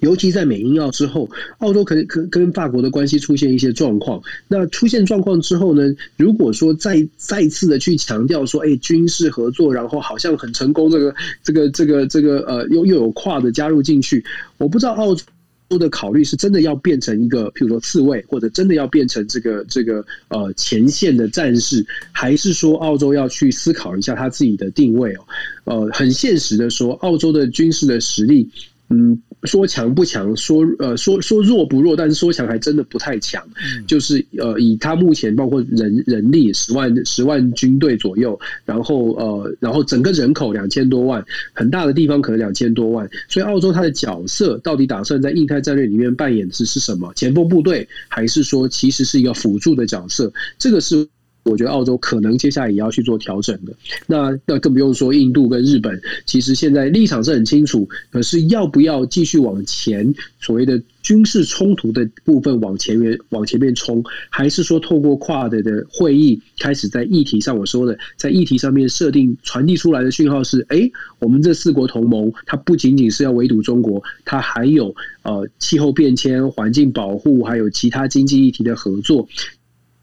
尤其在美英澳之后，澳洲可能跟跟法国的关系出现一些状况，那出现状况之后呢，如果说再再次的去强调说，哎，军事合作，然后好像很成功，这个这个这个这个呃又又有跨的加入进去，我不知道澳洲。多的考虑是真的要变成一个，譬如说刺猬，或者真的要变成这个这个呃前线的战士，还是说澳洲要去思考一下他自己的定位哦？呃，很现实的说，澳洲的军事的实力。嗯，说强不强，说呃说说弱不弱，但是说强还真的不太强。就是呃，以他目前包括人人力十万十万军队左右，然后呃，然后整个人口两千多万，很大的地方可能两千多万。所以澳洲它的角色到底打算在印太战略里面扮演的是是什么？前锋部队，还是说其实是一个辅助的角色？这个是我觉得澳洲可能接下来也要去做调整的。那那更不用说印度跟日本，其实现在立场是很清楚，可是要不要继续往前所谓的军事冲突的部分往前面往前面冲，还是说透过跨的的会议开始在议题上，我说的在议题上面设定传递出来的讯号是：哎，我们这四国同盟，它不仅仅是要围堵中国，它还有呃气候变迁、环境保护，还有其他经济议题的合作。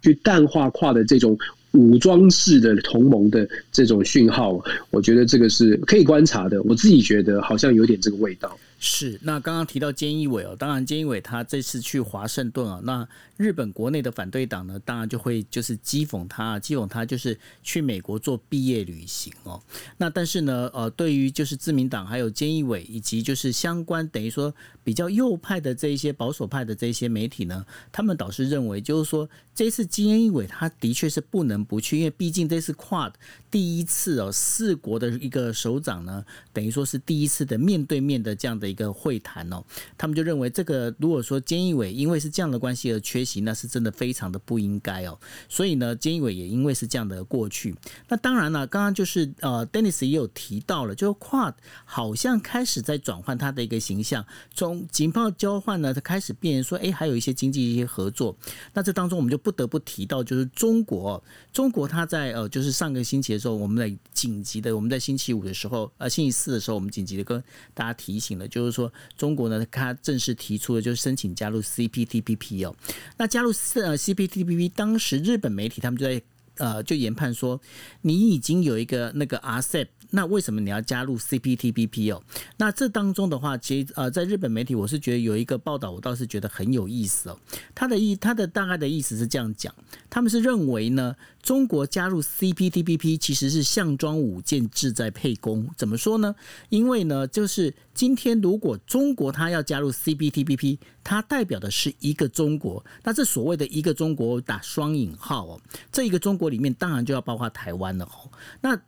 去淡化跨的这种武装式的同盟的这种讯号，我觉得这个是可以观察的。我自己觉得好像有点这个味道。是，那刚刚提到菅义伟哦，当然菅义伟他这次去华盛顿啊，那日本国内的反对党呢，当然就会就是讥讽他，讥讽他就是去美国做毕业旅行哦。那但是呢，呃，对于就是自民党还有菅义伟以及就是相关等于说比较右派的这一些保守派的这一些媒体呢，他们倒是认为就是说这次菅义伟他的确是不能不去，因为毕竟这是跨第一次哦，四国的一个首长呢，等于说是第一次的面对面的这样的。一个会谈哦，他们就认为这个如果说菅义伟因为是这样的关系而缺席，那是真的非常的不应该哦。所以呢，菅义伟也因为是这样的过去。那当然了，刚刚就是呃，Dennis 也有提到了，就 QUAD 好像开始在转换他的一个形象，从情报交换呢，他开始变说，哎，还有一些经济一些合作。那这当中我们就不得不提到，就是中国，中国他在呃，就是上个星期的时候，我们在紧急的，我们在星期五的时候，呃，星期四的时候，我们紧急的跟大家提醒了就。就是说，中国呢，它正式提出了就是申请加入 CPTPP 哦。那加入呃 CPTPP，当时日本媒体他们就在呃就研判说，你已经有一个那个 RCEP。那为什么你要加入 CPTPP 哦？那这当中的话，其实呃，在日本媒体，我是觉得有一个报道，我倒是觉得很有意思哦。他的意，他的大概的意思是这样讲，他们是认为呢，中国加入 CPTPP 其实是项庄舞剑，志在沛公。怎么说呢？因为呢，就是今天如果中国它要加入 CPTPP，它代表的是一个中国。那这所谓的一个中国打双引号哦，这一个中国里面当然就要包括台湾了哦。那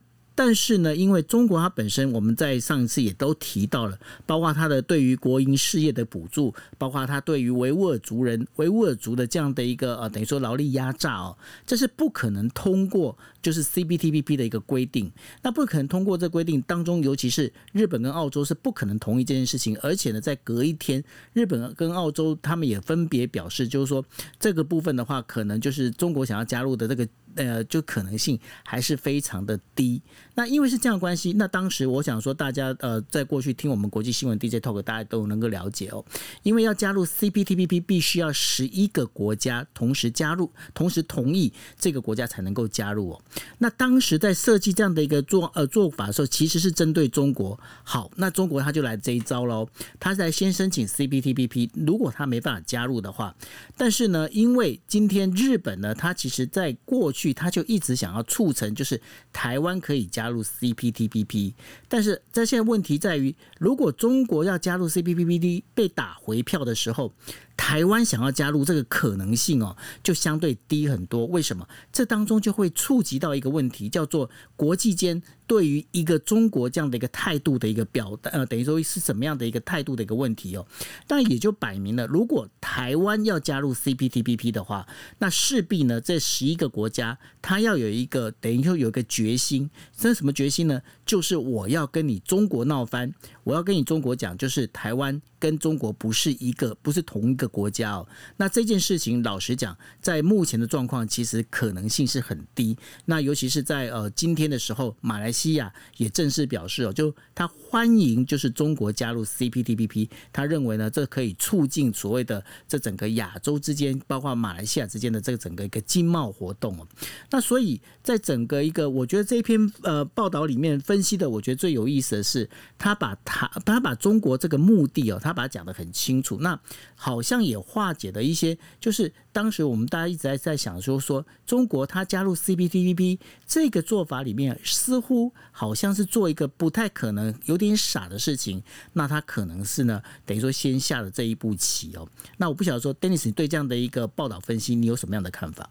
但是呢，因为中国它本身，我们在上一次也都提到了，包括它的对于国营事业的补助，包括它对于维吾尔族人、维吾尔族的这样的一个呃，等于说劳力压榨哦，这是不可能通过，就是 CPTPP 的一个规定。那不可能通过这规定当中，尤其是日本跟澳洲是不可能同意这件事情。而且呢，在隔一天，日本跟澳洲他们也分别表示，就是说这个部分的话，可能就是中国想要加入的这个。呃，就可能性还是非常的低。那因为是这样的关系，那当时我想说，大家呃，在过去听我们国际新闻 DJ Talk，大家都能够了解哦。因为要加入 CPTPP，必须要十一个国家同时加入，同时同意这个国家才能够加入哦。那当时在设计这样的一个做呃做法的时候，其实是针对中国。好，那中国他就来这一招喽，他在先申请 CPTPP，如果他没办法加入的话，但是呢，因为今天日本呢，他其实在过去。去，他就一直想要促成，就是台湾可以加入 CPTPP，但是在现在问题在于，如果中国要加入 CPTPP 被打回票的时候。台湾想要加入这个可能性哦，就相对低很多。为什么？这当中就会触及到一个问题，叫做国际间对于一个中国这样的一个态度的一个表，呃，等于说是什么样的一个态度的一个问题哦。但也就摆明了，如果台湾要加入 CPTPP 的话，那势必呢，这十一个国家它要有一个等于说有一个决心。这是什么决心呢？就是我要跟你中国闹翻，我要跟你中国讲，就是台湾跟中国不是一个，不是同一个国家哦。那这件事情，老实讲，在目前的状况，其实可能性是很低。那尤其是在呃今天的时候，马来西亚也正式表示哦，就他欢迎就是中国加入 CPTPP，他认为呢，这可以促进所谓的这整个亚洲之间，包括马来西亚之间的这个整个一个经贸活动哦。那所以在整个一个，我觉得这篇呃报道里面分。分析的，我觉得最有意思的是，他把他他把中国这个目的哦，他把它讲得很清楚。那好像也化解了一些，就是当时我们大家一直在在想说，说中国他加入 CPTPP 这个做法里面，似乎好像是做一个不太可能、有点傻的事情。那他可能是呢，等于说先下了这一步棋哦。那我不晓得说，Dennis 你对这样的一个报道分析，你有什么样的看法？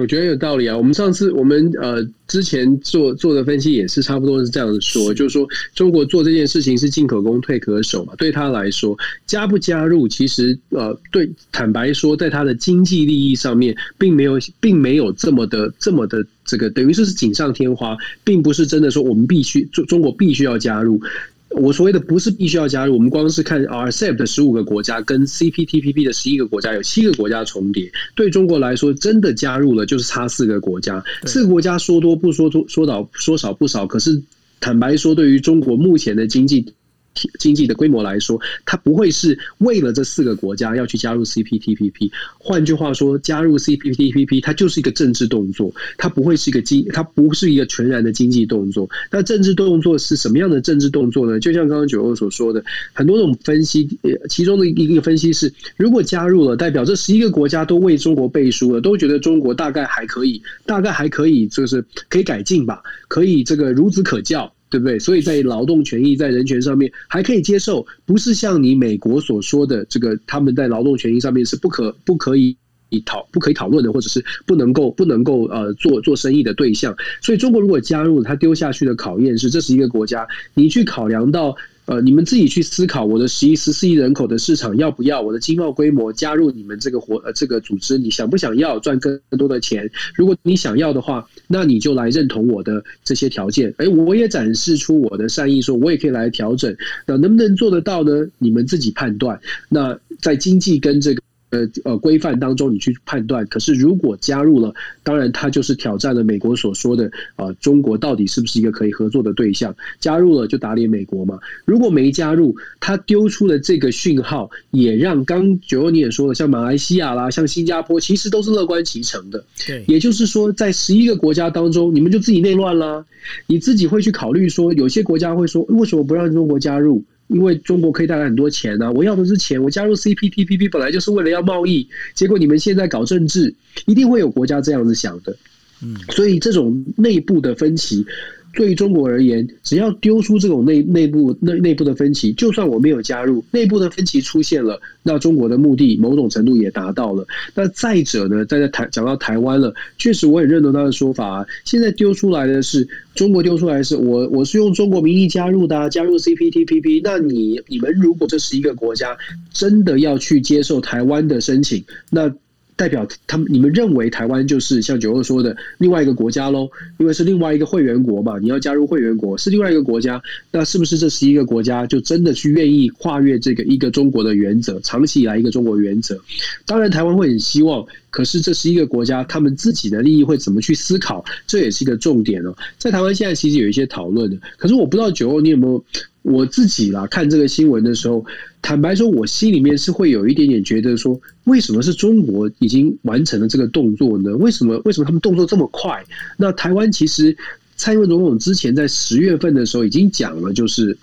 我觉得有道理啊。我们上次我们呃之前做做的分析也是差不多是这样子说，是就是说中国做这件事情是进可攻退可守嘛。对他来说，加不加入其实呃对，坦白说，在他的经济利益上面，并没有并没有这么的这么的这个，等于说是锦上添花，并不是真的说我们必须中中国必须要加入。我所谓的不是必须要加入，我们光是看 RCEP 的十五个国家跟 CPTPP 的十一个国家，有七个国家重叠。对中国来说，真的加入了就是差四个国家，四个国家说多不说多，说少说少不少。可是坦白说，对于中国目前的经济。经济的规模来说，它不会是为了这四个国家要去加入 CPTPP。换句话说，加入 CPTPP 它就是一个政治动作，它不会是一个经，它不是一个全然的经济动作。那政治动作是什么样的政治动作呢？就像刚刚九欧所说的，很多种分析，其中的一个分析是，如果加入了，代表这十一个国家都为中国背书了，都觉得中国大概还可以，大概还可以，就是可以改进吧，可以这个孺子可教。对不对？所以在劳动权益、在人权上面还可以接受，不是像你美国所说的这个，他们在劳动权益上面是不可不可以讨不可以讨论的，或者是不能够不能够呃做做生意的对象。所以中国如果加入，他丢下去的考验是，这是一个国家，你去考量到。呃，你们自己去思考，我的十一、十四亿人口的市场要不要？我的经贸规模加入你们这个活呃这个组织，你想不想要赚更多的钱？如果你想要的话，那你就来认同我的这些条件。哎，我也展示出我的善意，说我也可以来调整。那能不能做得到呢？你们自己判断。那在经济跟这个。呃呃，规范当中你去判断，可是如果加入了，当然它就是挑战了美国所说的啊、呃，中国到底是不是一个可以合作的对象？加入了就打脸美国嘛？如果没加入，它丢出了这个讯号，也让刚九欧你也说了，像马来西亚啦，像新加坡，其实都是乐观其成的。对，也就是说，在十一个国家当中，你们就自己内乱啦，你自己会去考虑说，有些国家会说，为什么不让中国加入？因为中国可以带来很多钱啊，我要的是钱。我加入 CPTPP 本来就是为了要贸易，结果你们现在搞政治，一定会有国家这样子想的。嗯，所以这种内部的分歧。对于中国而言，只要丢出这种内内部内内部的分歧，就算我没有加入，内部的分歧出现了，那中国的目的某种程度也达到了。那再者呢，在台讲到台湾了，确实我也认同他的说法啊。现在丢出来的是中国丢出来是我我是用中国名义加入的啊，加入 CPTPP。那你你们如果这是一个国家真的要去接受台湾的申请，那。代表他们，你们认为台湾就是像九欧说的另外一个国家喽？因为是另外一个会员国嘛，你要加入会员国是另外一个国家，那是不是这十一个国家就真的去愿意跨越这个一个中国的原则，长期以来一个中国原则？当然，台湾会很希望，可是这十一个国家他们自己的利益会怎么去思考？这也是一个重点哦。在台湾现在其实有一些讨论的，可是我不知道九欧你有没有？我自己啦，看这个新闻的时候，坦白说，我心里面是会有一点点觉得说，为什么是中国已经完成了这个动作呢？为什么为什么他们动作这么快？那台湾其实蔡英文总统之前在十月份的时候已经讲了，就是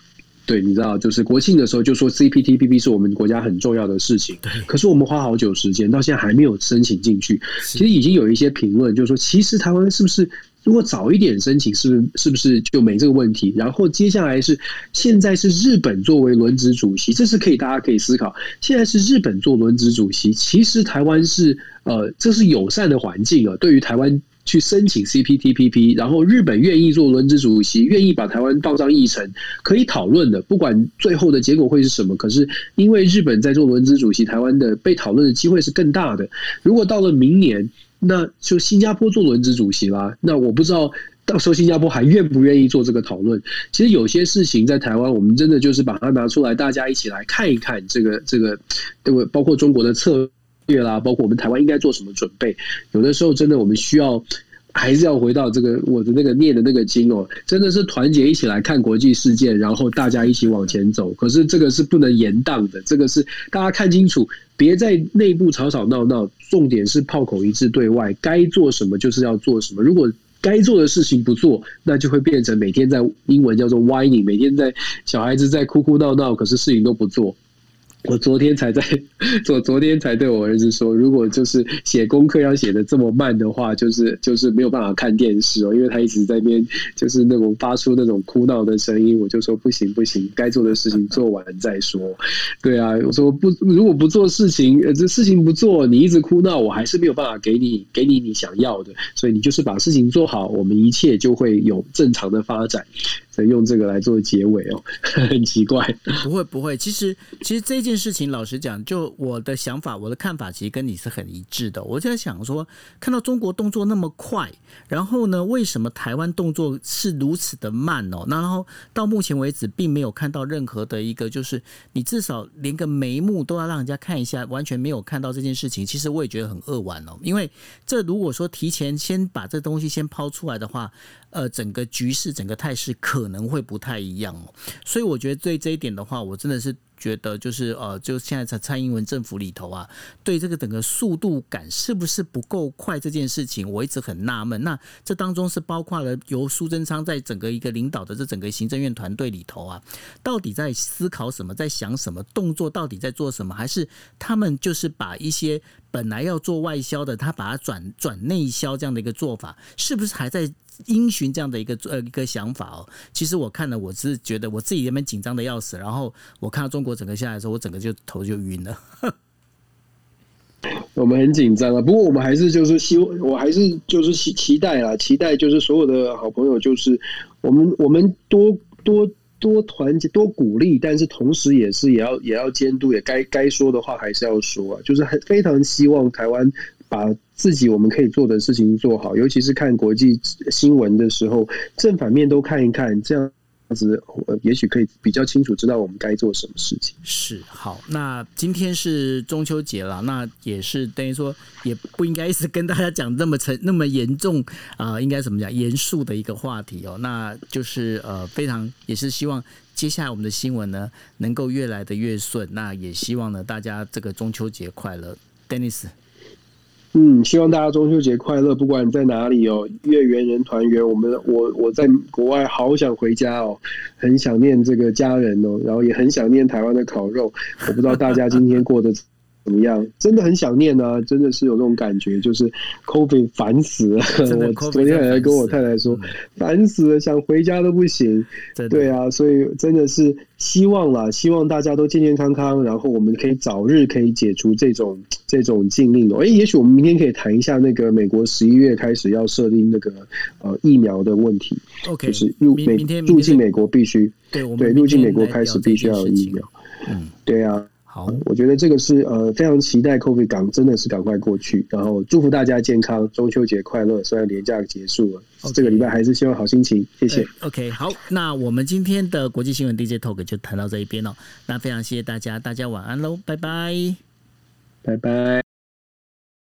对，你知道，就是国庆的时候就说 CPTPP 是我们国家很重要的事情。可是我们花好久时间，到现在还没有申请进去。其实已经有一些评论，就是说，其实台湾是不是？如果早一点申请，是不是是不是就没这个问题？然后接下来是现在是日本作为轮值主席，这是可以大家可以思考。现在是日本做轮值主席，其实台湾是呃，这是友善的环境啊。对于台湾去申请 CPTPP，然后日本愿意做轮值主席，愿意把台湾放上议程，可以讨论的。不管最后的结果会是什么，可是因为日本在做轮值主席，台湾的被讨论的机会是更大的。如果到了明年，那就新加坡做轮值主席啦。那我不知道到时候新加坡还愿不愿意做这个讨论。其实有些事情在台湾，我们真的就是把它拿出来，大家一起来看一看这个这个，对不？包括中国的策略啦，包括我们台湾应该做什么准备。有的时候真的我们需要。还是要回到这个我的那个念的那个经哦，真的是团结一起来看国际事件，然后大家一起往前走。可是这个是不能延宕的，这个是大家看清楚，别在内部吵吵闹闹，重点是炮口一致对外，该做什么就是要做什么。如果该做的事情不做，那就会变成每天在英文叫做 whining，每天在小孩子在哭哭闹闹，可是事情都不做。我昨天才在，我昨天才对我儿子说，如果就是写功课要写的这么慢的话，就是就是没有办法看电视哦，因为他一直在边就是那种发出那种哭闹的声音，我就说不行不行，该做的事情做完再说。对啊，我说不，如果不做事情，呃，这事情不做，你一直哭闹，我还是没有办法给你给你你想要的，所以你就是把事情做好，我们一切就会有正常的发展。用这个来做结尾哦，[LAUGHS] 很奇怪。不会不会，其实其实这件事情，老实讲，就我的想法，我的看法，其实跟你是很一致的。我就在想说，看到中国动作那么快，然后呢，为什么台湾动作是如此的慢哦？那然后到目前为止，并没有看到任何的一个，就是你至少连个眉目都要让人家看一下，完全没有看到这件事情。其实我也觉得很扼腕哦，因为这如果说提前先把这东西先抛出来的话。呃，整个局势、整个态势可能会不太一样哦，所以我觉得对这一点的话，我真的是。觉得就是呃，就现在在蔡英文政府里头啊，对这个整个速度感是不是不够快这件事情，我一直很纳闷。那这当中是包括了由苏贞昌在整个一个领导的这整个行政院团队里头啊，到底在思考什么，在想什么，动作到底在做什么，还是他们就是把一些本来要做外销的，他把它转转内销这样的一个做法，是不是还在因循这样的一个呃一个想法哦？其实我看了，我是觉得我自己原本紧张的要死，然后我看到中。国整个下来的时候，我整个就头就晕了。我们很紧张啊，不过我们还是就是希望，我还是就是期期待啊，期待就是所有的好朋友，就是我们我们多多多团结，多鼓励，但是同时也是也要也要监督，也该该说的话还是要说啊。就是很非常希望台湾把自己我们可以做的事情做好，尤其是看国际新闻的时候，正反面都看一看，这样。这样子，也许可以比较清楚知道我们该做什么事情。是好，那今天是中秋节了，那也是等于说，也不应该是跟大家讲那么沉、那么严重啊、应该怎么讲严肃的一个话题哦。那就是呃，非常也是希望接下来我们的新闻呢，能够越来的越顺。那也希望呢，大家这个中秋节快乐，Dennis。嗯，希望大家中秋节快乐，不管你在哪里哦，月圆人团圆。我们我我在国外好想回家哦，很想念这个家人哦，然后也很想念台湾的烤肉。我不知道大家今天过得怎么样？真的很想念啊，真的是有那种感觉，就是 COVID 烦死了。我昨天还跟我太太说，烦死了，想回家都不行。对啊，所以真的是希望啦，希望大家都健健康康，然后我们可以早日可以解除这种这种禁令哦。哎，也许我们明天可以谈一下那个美国十一月开始要设定那个呃疫苗的问题。OK，就是入美入境美国必须对对入境美国开始必须要有疫苗。嗯，对啊。好，我觉得这个是呃非常期待 COVID 港真的是赶快过去，然后祝福大家健康，中秋节快乐。虽然年假结束了，okay. 这个礼拜还是希望好心情。谢谢。OK，好，那我们今天的国际新闻 DJ Talk 就谈到这一边了。那非常谢谢大家，大家晚安喽，拜拜，拜拜。